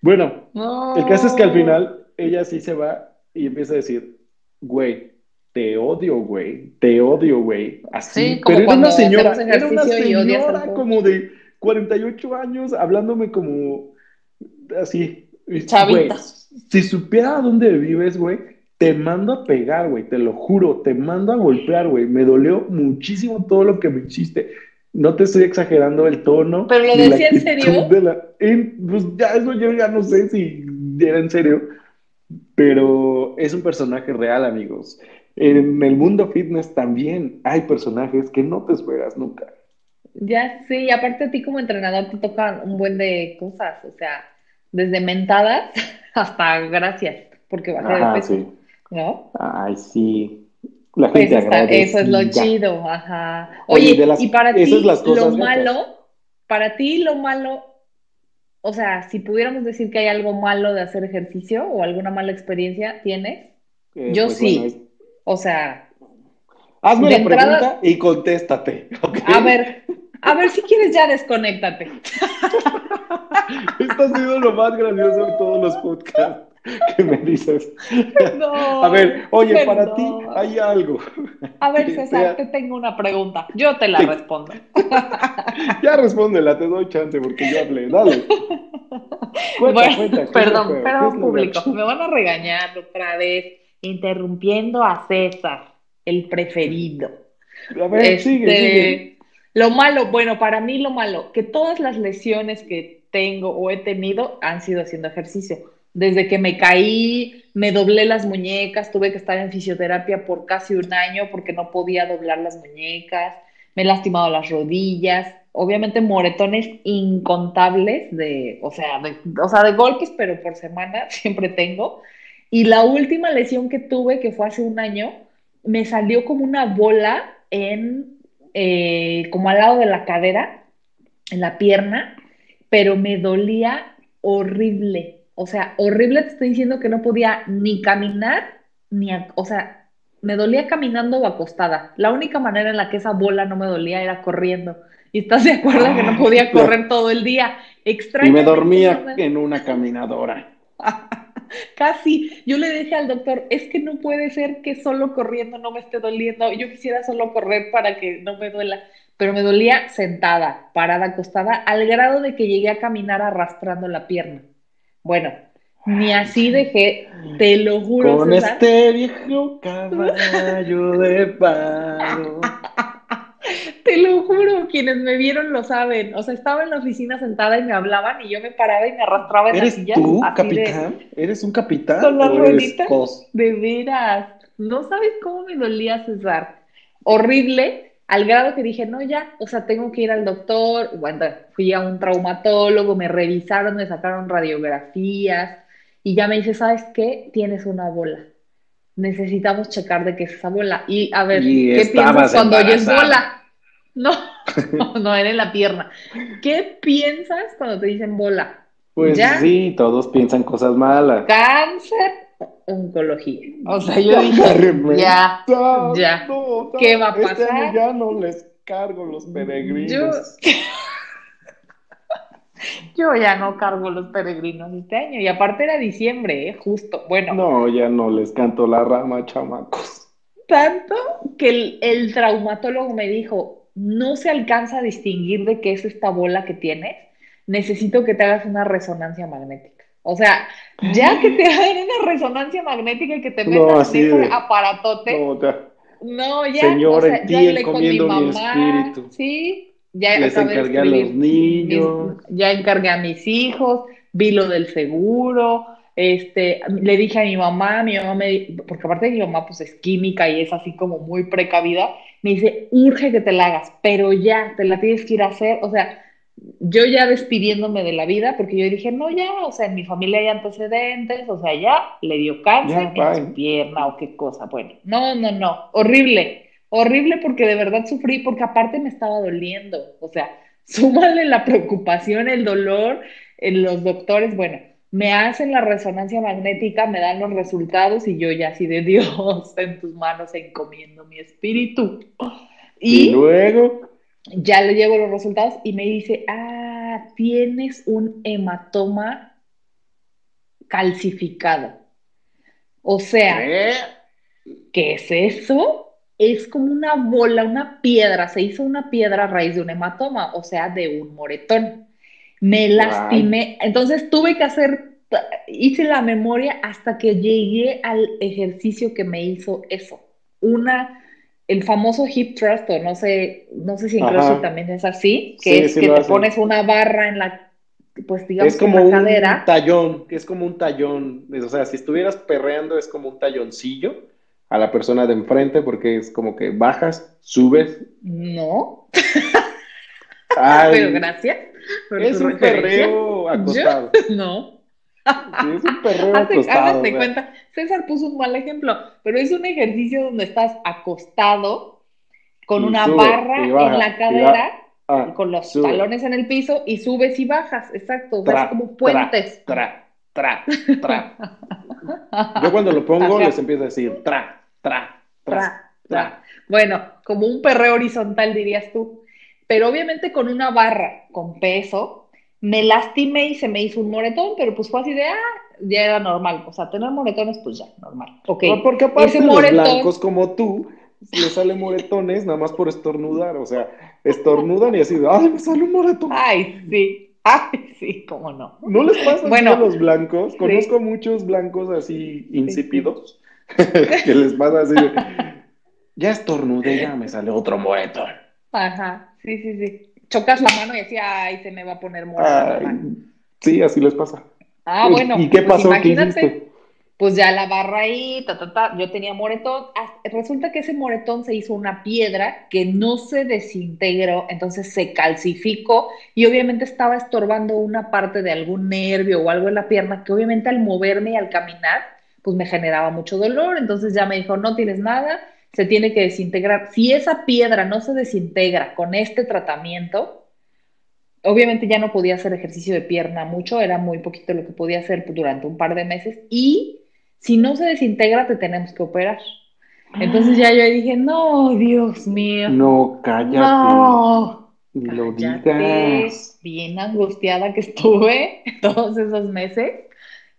Bueno, el caso es que al final ella sí se va y empieza a decir, güey, te odio, güey, te odio, güey. Así, sí, pero era una señora, era una señora como de 48 años hablándome como así. Chavita. si supiera dónde vives, güey, te mando a pegar, güey, te lo juro, te mando a golpear, güey. Me dolió muchísimo todo lo que me hiciste. No te estoy exagerando el tono. ¿Pero lo decía en serio? pues ya, eso yo ya no sé si era en serio. Pero es un personaje real, amigos. En el mundo fitness también hay personajes que no te esperas nunca. Ya sí, y aparte a ti como entrenador te tocan un buen de cosas, o sea, desde mentadas [LAUGHS] hasta gracias, porque va a ser peso, ¿no? Ay, sí. La pues gente Eso es lo chido, ajá. Oye, y para ti lo malo, para ti lo malo, o sea, si pudiéramos decir que hay algo malo de hacer ejercicio o alguna mala experiencia, ¿tienes? Eh, Yo pues sí. O sea. Hazme la pregunta y contéstate. [LAUGHS] A ver, a ver si quieres ya desconéctate. [LAUGHS] Esto ha sido lo más gracioso de todos los podcasts [LAUGHS] que me dices. [LAUGHS] a ver, oye, para ti hay algo. A ver, [LAUGHS] César, te tengo una pregunta. Yo te la respondo. ya respóndela, te doy chance porque yo hablé. Dale. Cuenta, cuenta, perdón, perdón, público. Me van a regañar otra vez interrumpiendo a César, el preferido. A ver, sigue, este, sigue. Lo malo, bueno, para mí lo malo, que todas las lesiones que tengo o he tenido han sido haciendo ejercicio. Desde que me caí, me doblé las muñecas, tuve que estar en fisioterapia por casi un año porque no podía doblar las muñecas, me he lastimado las rodillas, obviamente moretones incontables de, o sea, de, o sea, de golpes, pero por semana [LAUGHS] siempre tengo. Y la última lesión que tuve, que fue hace un año, me salió como una bola en, eh, como al lado de la cadera, en la pierna, pero me dolía horrible. O sea, horrible te estoy diciendo que no podía ni caminar, ni, o sea, me dolía caminando o acostada. La única manera en la que esa bola no me dolía era corriendo. Y estás de acuerdo que no podía ah, correr todo el día. Extraño. Y me dormía en una caminadora. [LAUGHS] Casi. Yo le dije al doctor, es que no puede ser que solo corriendo no me esté doliendo. Yo quisiera solo correr para que no me duela, pero me dolía sentada, parada, acostada, al grado de que llegué a caminar arrastrando la pierna. Bueno, ni así dejé, te lo juro. Con este viejo caballo de palo. [LAUGHS] Te lo juro, quienes me vieron lo saben. O sea, estaba en la oficina sentada y me hablaban y yo me paraba y me arrastraba en la silla. ¿Eres tú, capitán? ¿Eres un capitán? Con las rueditas. De veras. No sabes cómo me dolía César. Horrible, al grado que dije, no, ya, o sea, tengo que ir al doctor. Bueno, fui a un traumatólogo, me revisaron, me sacaron radiografías y ya me dice, ¿sabes qué? Tienes una bola necesitamos checar de qué es esa bola. Y a ver, ¿qué piensas cuando oyes bola? No, [LAUGHS] [LAUGHS] no, era en la pierna. ¿Qué piensas cuando te dicen bola? Pues sí, todos piensan cosas malas. Cáncer, oncología. O sea, yo dije, ya, ya, ¿qué va a pasar? Este año ya no les cargo los peregrinos. [LAUGHS] Yo ya no cargo los peregrinos este año. Y aparte era diciembre, ¿eh? justo. Bueno. No, ya no les canto la rama, chamacos. Tanto que el, el traumatólogo me dijo, no se alcanza a distinguir de qué es esta bola que tienes. Necesito que te hagas una resonancia magnética. O sea, ya que te hagan una resonancia magnética y que te metas en ese aparatote. No, ya. No, ya. Señor, o sea, ya con mi mamá. espíritu. Sí, ya Les encargué a los niños. ya encargué a mis hijos, vi lo del seguro, este, le dije a mi mamá, mi mamá me, porque aparte de mi mamá pues es química y es así como muy precavida, me dice, urge que te la hagas, pero ya, te la tienes que ir a hacer, o sea, yo ya despidiéndome de la vida, porque yo dije, no, ya, o sea, en mi familia hay antecedentes, o sea, ya le dio cáncer en su pierna o qué cosa. Bueno, no, no, no, horrible, horrible porque de verdad sufrí, porque aparte me estaba doliendo, o sea, [LAUGHS] súmale la preocupación, el dolor, en los doctores, bueno, me hacen la resonancia magnética, me dan los resultados y yo ya así de [LAUGHS] Dios, en tus manos encomiendo mi espíritu. Y, luego ya le llevo los resultados y me dice, ah, tienes un hematoma calcificado. O sea, ¿qué es eso? Es como una bola, una piedra, se hizo una piedra a raíz de un hematoma, o sea, de un moretón. Me lastimé, entonces tuve que hacer, hice la memoria hasta que llegué al ejercicio que me hizo eso. Una el famoso hip thrust, o no sé, no sé si en CrossFit también es así, que es que te pones una barra en la, pues digamos, es como un tallón, que es como un tallón, o sea, si estuvieras perreando es como un talloncillo a la persona de enfrente, porque es como que bajas, subes. No. [LAUGHS] Pero gracias. es un perreo acostado. [LAUGHS] no es un acostado. cuenta, César puso un mal ejemplo, pero es un ejercicio donde estás acostado con una barra en la cadera, ah, con los talones en el piso y subes y bajas, exacto, o como puentes. Tra, tra, tra, [LAUGHS] Yo cuando lo pongo les empiezo a decir tra, tra, tra, tra. Bueno, como un perreo horizontal dirías tú, pero obviamente con una barra con peso me lastimé y se me hizo un moretón, pero pues fue así de, ah, ya era normal. O sea, tener moretones, pues ya, normal. Ok. porque aparte los blancos como tú, les salen moretones nada más por estornudar. O sea, estornudan y así de, ay, me sale un moretón. Ay, sí. Ay, sí, cómo no. ¿No les pasa bueno, a los blancos? Conozco muchos blancos así insípidos [LAUGHS] que les pasa así de, ya estornudé, ya me sale otro moretón. Ajá, sí, sí, sí chocas la mano y decía, ay, se me va a poner morada Sí, así les pasa. Ah, bueno. ¿Y qué pues pasó? ¿Qué Pues ya la barra ahí, ta, ta, ta, yo tenía moretón. Resulta que ese moretón se hizo una piedra que no se desintegró, entonces se calcificó y obviamente estaba estorbando una parte de algún nervio o algo en la pierna que obviamente al moverme y al caminar, pues me generaba mucho dolor. Entonces ya me dijo, no tienes nada, se tiene que desintegrar. Si esa piedra no se desintegra con este tratamiento, obviamente ya no podía hacer ejercicio de pierna mucho, era muy poquito lo que podía hacer durante un par de meses y si no se desintegra te tenemos que operar. Entonces ya yo dije, no, Dios mío. No, cállate. No. Lo digas. Bien angustiada que estuve [LAUGHS] todos esos meses,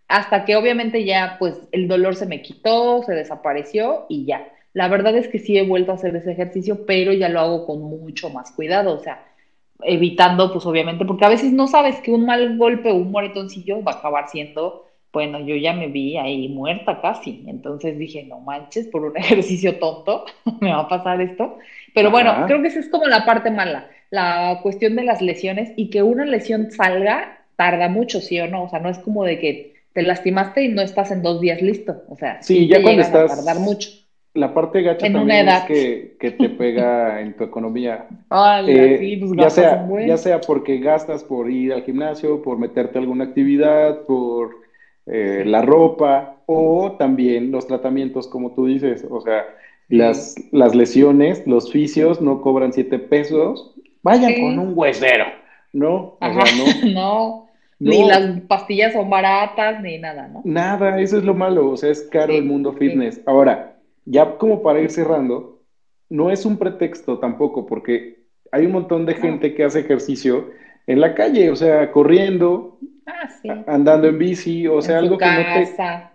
hasta que obviamente ya pues el dolor se me quitó, se desapareció y ya. La verdad es que sí he vuelto a hacer ese ejercicio, pero ya lo hago con mucho más cuidado, o sea, evitando, pues obviamente, porque a veces no sabes que un mal golpe o un moretoncillo va a acabar siendo, bueno, yo ya me vi ahí muerta casi, entonces dije, no manches, por un [LAUGHS] ejercicio tonto [LAUGHS] me va a pasar esto. Pero bueno, creo que esa es como la parte mala, la cuestión de las lesiones y que una lesión salga tarda mucho, ¿sí o no? O sea, no es como de que te lastimaste y no estás en dos días listo, o sea, sí, ya cuando estás... A tardar mucho la parte gacha también es que, que, te pega [LAUGHS] en tu economía. Eh, pues ya, sea, ya sea porque gastas por ir al gimnasio, por meterte a alguna actividad, por eh, la ropa o también los tratamientos, como tú dices. O sea, las, las lesiones, los fisios no cobran siete pesos. Vayan con un huesero, ¿no? O sea, no. [LAUGHS] no. Ni las pastillas son baratas, ni nada, ¿no? Nada, eso es lo malo. O sea, es caro el mundo fitness. Ahora, ya como para ir cerrando, no es un pretexto tampoco, porque hay un montón de gente que hace ejercicio en la calle, o sea, corriendo, ah, andando en bici, o sea, algo que no te...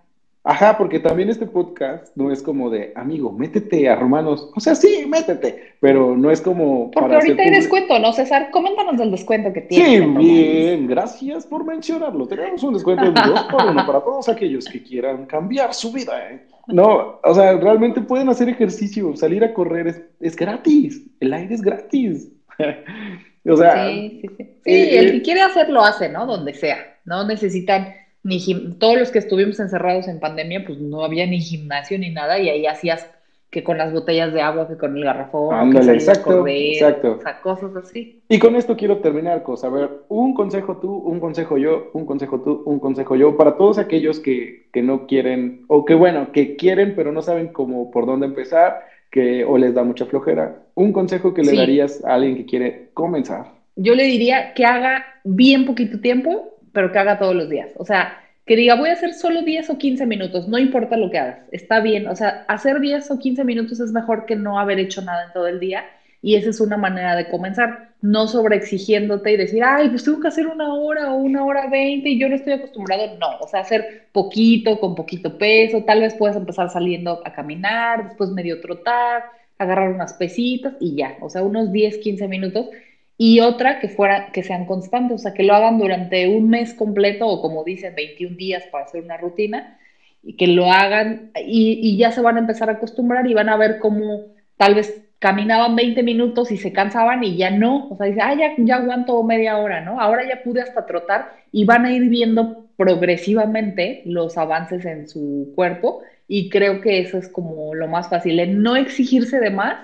Ajá, porque también este podcast no es como de, amigo, métete a Romanos. O sea, sí, métete, pero no es como... Porque ahorita hay descuento, ¿no, César? Coméntanos del descuento que tienes. Sí, bien, gracias por mencionarlo. Tenemos un descuento de dos por uno para todos aquellos que quieran cambiar su vida. ¿eh? No, o sea, realmente pueden hacer ejercicio, salir a correr es, es gratis, el aire es gratis. [LAUGHS] o sea... Sí, sí, sí. Sí, eh, el que quiere hacer lo hace, ¿no? Donde sea, no necesitan ni todos los que estuvimos encerrados en pandemia, pues no había ni gimnasio ni nada y ahí hacías que con las botellas de agua, que con el garrafón, Ándale, que exacto, exacto. o sea, cosas así. Y con esto quiero terminar, cosa. A ver, un consejo tú, un consejo yo, un consejo tú, un consejo yo, para todos aquellos que, que no quieren, o que bueno, que quieren, pero no saben cómo, por dónde empezar, que o les da mucha flojera. Un consejo que le darías a alguien que quiere comenzar. Yo le diría que haga bien poquito tiempo, pero que haga todos los días. O sea, que diga, voy a hacer solo 10 o 15 minutos, no importa lo que hagas, está bien, o sea, hacer 10 o 15 minutos es mejor que no haber hecho nada en todo el día y esa es una manera de comenzar, no sobreexigiéndote y decir, ay, pues tengo que hacer una hora o una hora veinte y yo no estoy acostumbrado, no, o sea, hacer poquito, con poquito peso, tal vez puedes empezar saliendo a caminar, después medio trotar, agarrar unas pesitas y ya, o sea, unos 10, 15 minutos y otra que fuera que sean constantes, o sea, que lo hagan durante un mes completo o como dicen 21 días para hacer una rutina y que lo hagan y, ya se van a empezar a acostumbrar y van a ver cómo tal vez caminaban 20 minutos y se cansaban y ya no, o sea, dice, ah, ya, ya aguanto media hora, ¿no? Ahora ya pude hasta trotar y van a ir viendo progresivamente los avances en su cuerpo y creo que eso es como lo más fácil, no exigirse de más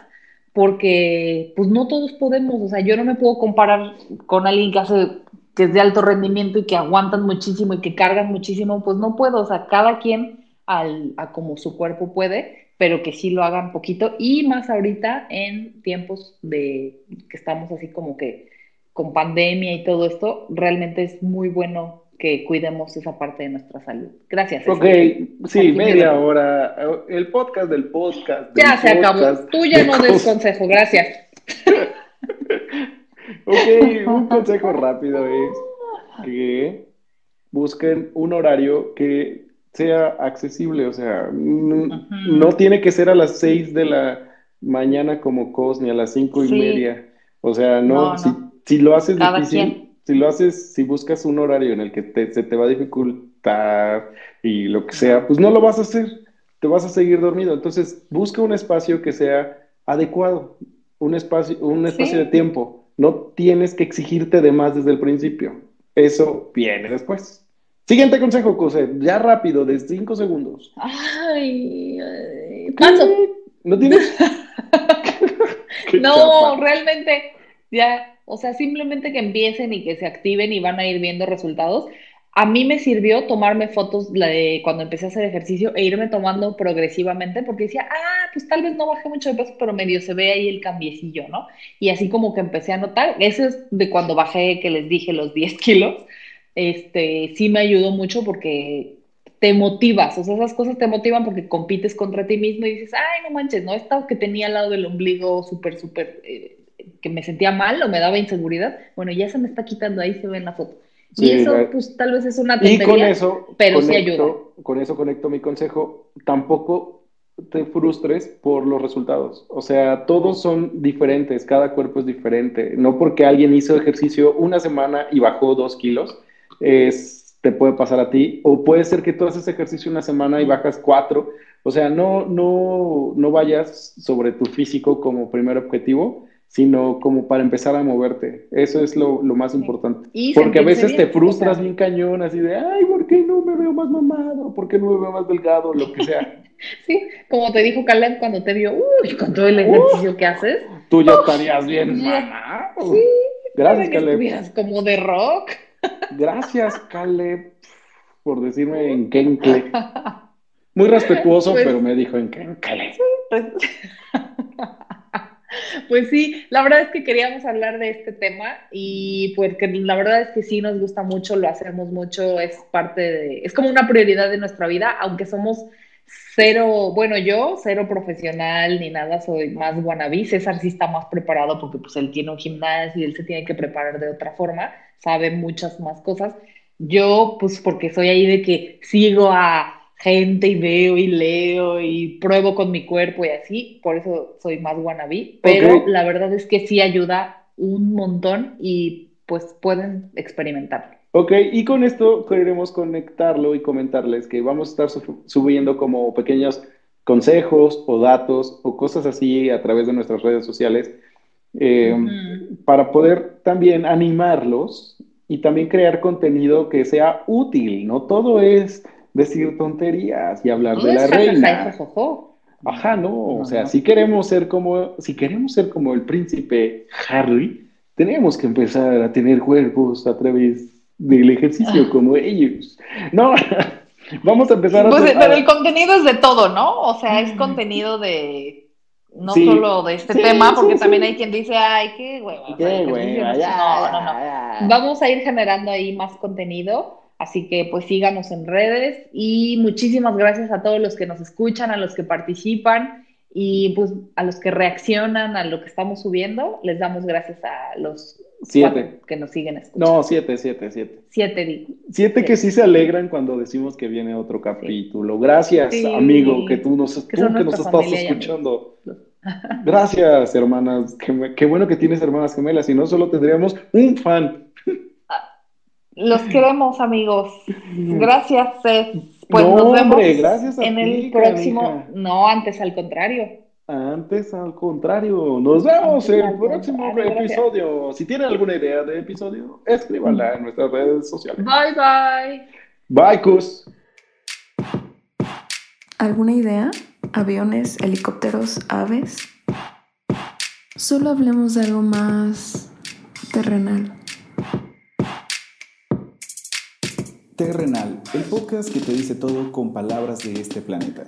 porque pues no todos podemos, o sea, yo no me puedo comparar con alguien que hace, que es de alto rendimiento y que aguantan muchísimo y que cargan muchísimo, pues no puedo, o sea, cada quien al, a como su cuerpo puede, pero que sí lo hagan poquito y más ahorita en tiempos de que estamos así como que con pandemia y todo esto, realmente es muy bueno que cuidemos esa parte de nuestra salud. Gracias. Ok, sí, media hora. El podcast del podcast. ya se acabó. Tú ya no des consejo, gracias. [LAUGHS] ok, un consejo rápido es que busquen un horario que sea accesible, o sea, no, tiene que ser a las seis de la mañana como COS ni a las cinco y media. O sea, no, Si, si, lo haces difícil, si lo haces, si buscas un horario en el que se te va a dificultar y lo que sea, pues no lo vas a hacer, te vas a seguir dormido. Entonces, busca un espacio que sea adecuado, un espacio, un espacio de tiempo. No tienes que exigirte de más desde el principio. Eso viene después. Siguiente consejo, José, ya rápido, de cinco segundos. Ay, paso. ¿No tienes? [LAUGHS] [LAUGHS] no, realmente, ya o sea, simplemente que empiecen y que se activen y van a ir viendo resultados. A mí me sirvió tomarme fotos de cuando empecé a hacer ejercicio e irme tomando progresivamente porque decía, ah, pues tal vez no bajé mucho de peso, pero medio se ve ahí el cambiecillo, ¿no? Y así como que empecé a notar, eso es de cuando bajé, que les dije, los 10 [LAUGHS] kilos, este, sí me ayudó mucho porque te motivas, o sea, esas cosas te motivan porque compites contra ti mismo y dices, ay, no manches, ¿no? Esta que tenía al lado del ombligo súper, súper eh, que me sentía mal o me daba inseguridad, bueno, ya se me está quitando, ahí se ve en la foto. y eso, pues tal vez es una tontería, y con eso, pero sí ayuda. Con eso conecto mi consejo, tampoco te frustres por los resultados. O sea, todos son diferentes, cada cuerpo es diferente. No porque alguien hizo ejercicio una semana y bajó dos kilos, es, te puede pasar a ti. O puede ser que tú haces ejercicio una semana y bajas cuatro. O sea, no, no, no vayas sobre tu físico como primer objetivo, sino como para empezar a moverte. Eso es lo, más importante. Porque a veces te frustras bien cañón, así de, ay, ¿por qué no me veo más mamado? ¿Por qué no me veo más delgado? Lo que sea. [LAUGHS] sí, como te dijo Caleb cuando te vio, uy, con todo el ejercicio que haces. Tú ya estarías bien mamado. Sí. Gracias, Caleb. como de rock. Gracias, Caleb, por decirme en Kenkle. [LAUGHS] Muy respetuoso, pues pero me dijo en Kenkle. Sí, pues... [LAUGHS] [LAUGHS] Pues sí, la verdad es que queríamos hablar de este tema y porque la verdad es que sí nos gusta mucho, lo hacemos mucho, es parte de, es como una prioridad de nuestra vida, aunque somos cero, bueno, yo cero profesional ni nada, soy más wannabe, César sí está más preparado porque pues él tiene un gimnasio y él se tiene que preparar de otra forma, sabe muchas más cosas. Yo pues porque soy ahí de que sigo a gente y veo y leo y pruebo con mi cuerpo y así, por eso soy más wannabe, pero la verdad es que sí ayuda un montón y pues pueden experimentarlo. Ok, y con esto queremos conectarlo y comentarles que vamos a estar subiendo como pequeños consejos o datos o cosas así a través de nuestras redes sociales eh, para poder también animarlos y también crear contenido que sea útil, no todo es decir tonterías y hablar de la reina. Ajá, no, o sea, si queremos ser como, si queremos ser como el príncipe Harry, tenemos que empezar a tener cuerpos a través del ejercicio ah. como ellos. No, [LAUGHS] vamos a empezar a... Pues, pero el contenido es de todo, ¿no? O sea, es contenido de no solo de este tema, porque también hay quien dice, ay, qué hueva. Qué hueva, no, no, no. Vamos a ir generando ahí más contenido, así que pues síganos en redes y muchísimas gracias a todos los que nos escuchan, a los que participan y pues a los que reaccionan a lo que estamos subiendo, les damos gracias a los siete que nos siguen escuchando. No, siete, siete, siete. Siete, digo. Siete, que sí se alegran cuando decimos que viene otro capítulo. Gracias, amigo, que tú nos, que nos estás escuchando. Gracias, hermanas. Qué, bueno que tienes hermanas gemelas. Y no solo tendríamos un fan. Los queremos, amigos. Gracias, Pues nos vemos gracias en el próximo. No, antes al contrario. Antes al contrario. Nos vemos en el próximo episodio. Si tienen alguna idea de episodio, escríbanla en nuestras redes sociales. Bye, bye. Bye, Cus. ¿Alguna idea? aviones, helicópteros, aves. Solo hablemos de algo más terrenal. Terrenal, el podcast que te dice todo con palabras de este planeta.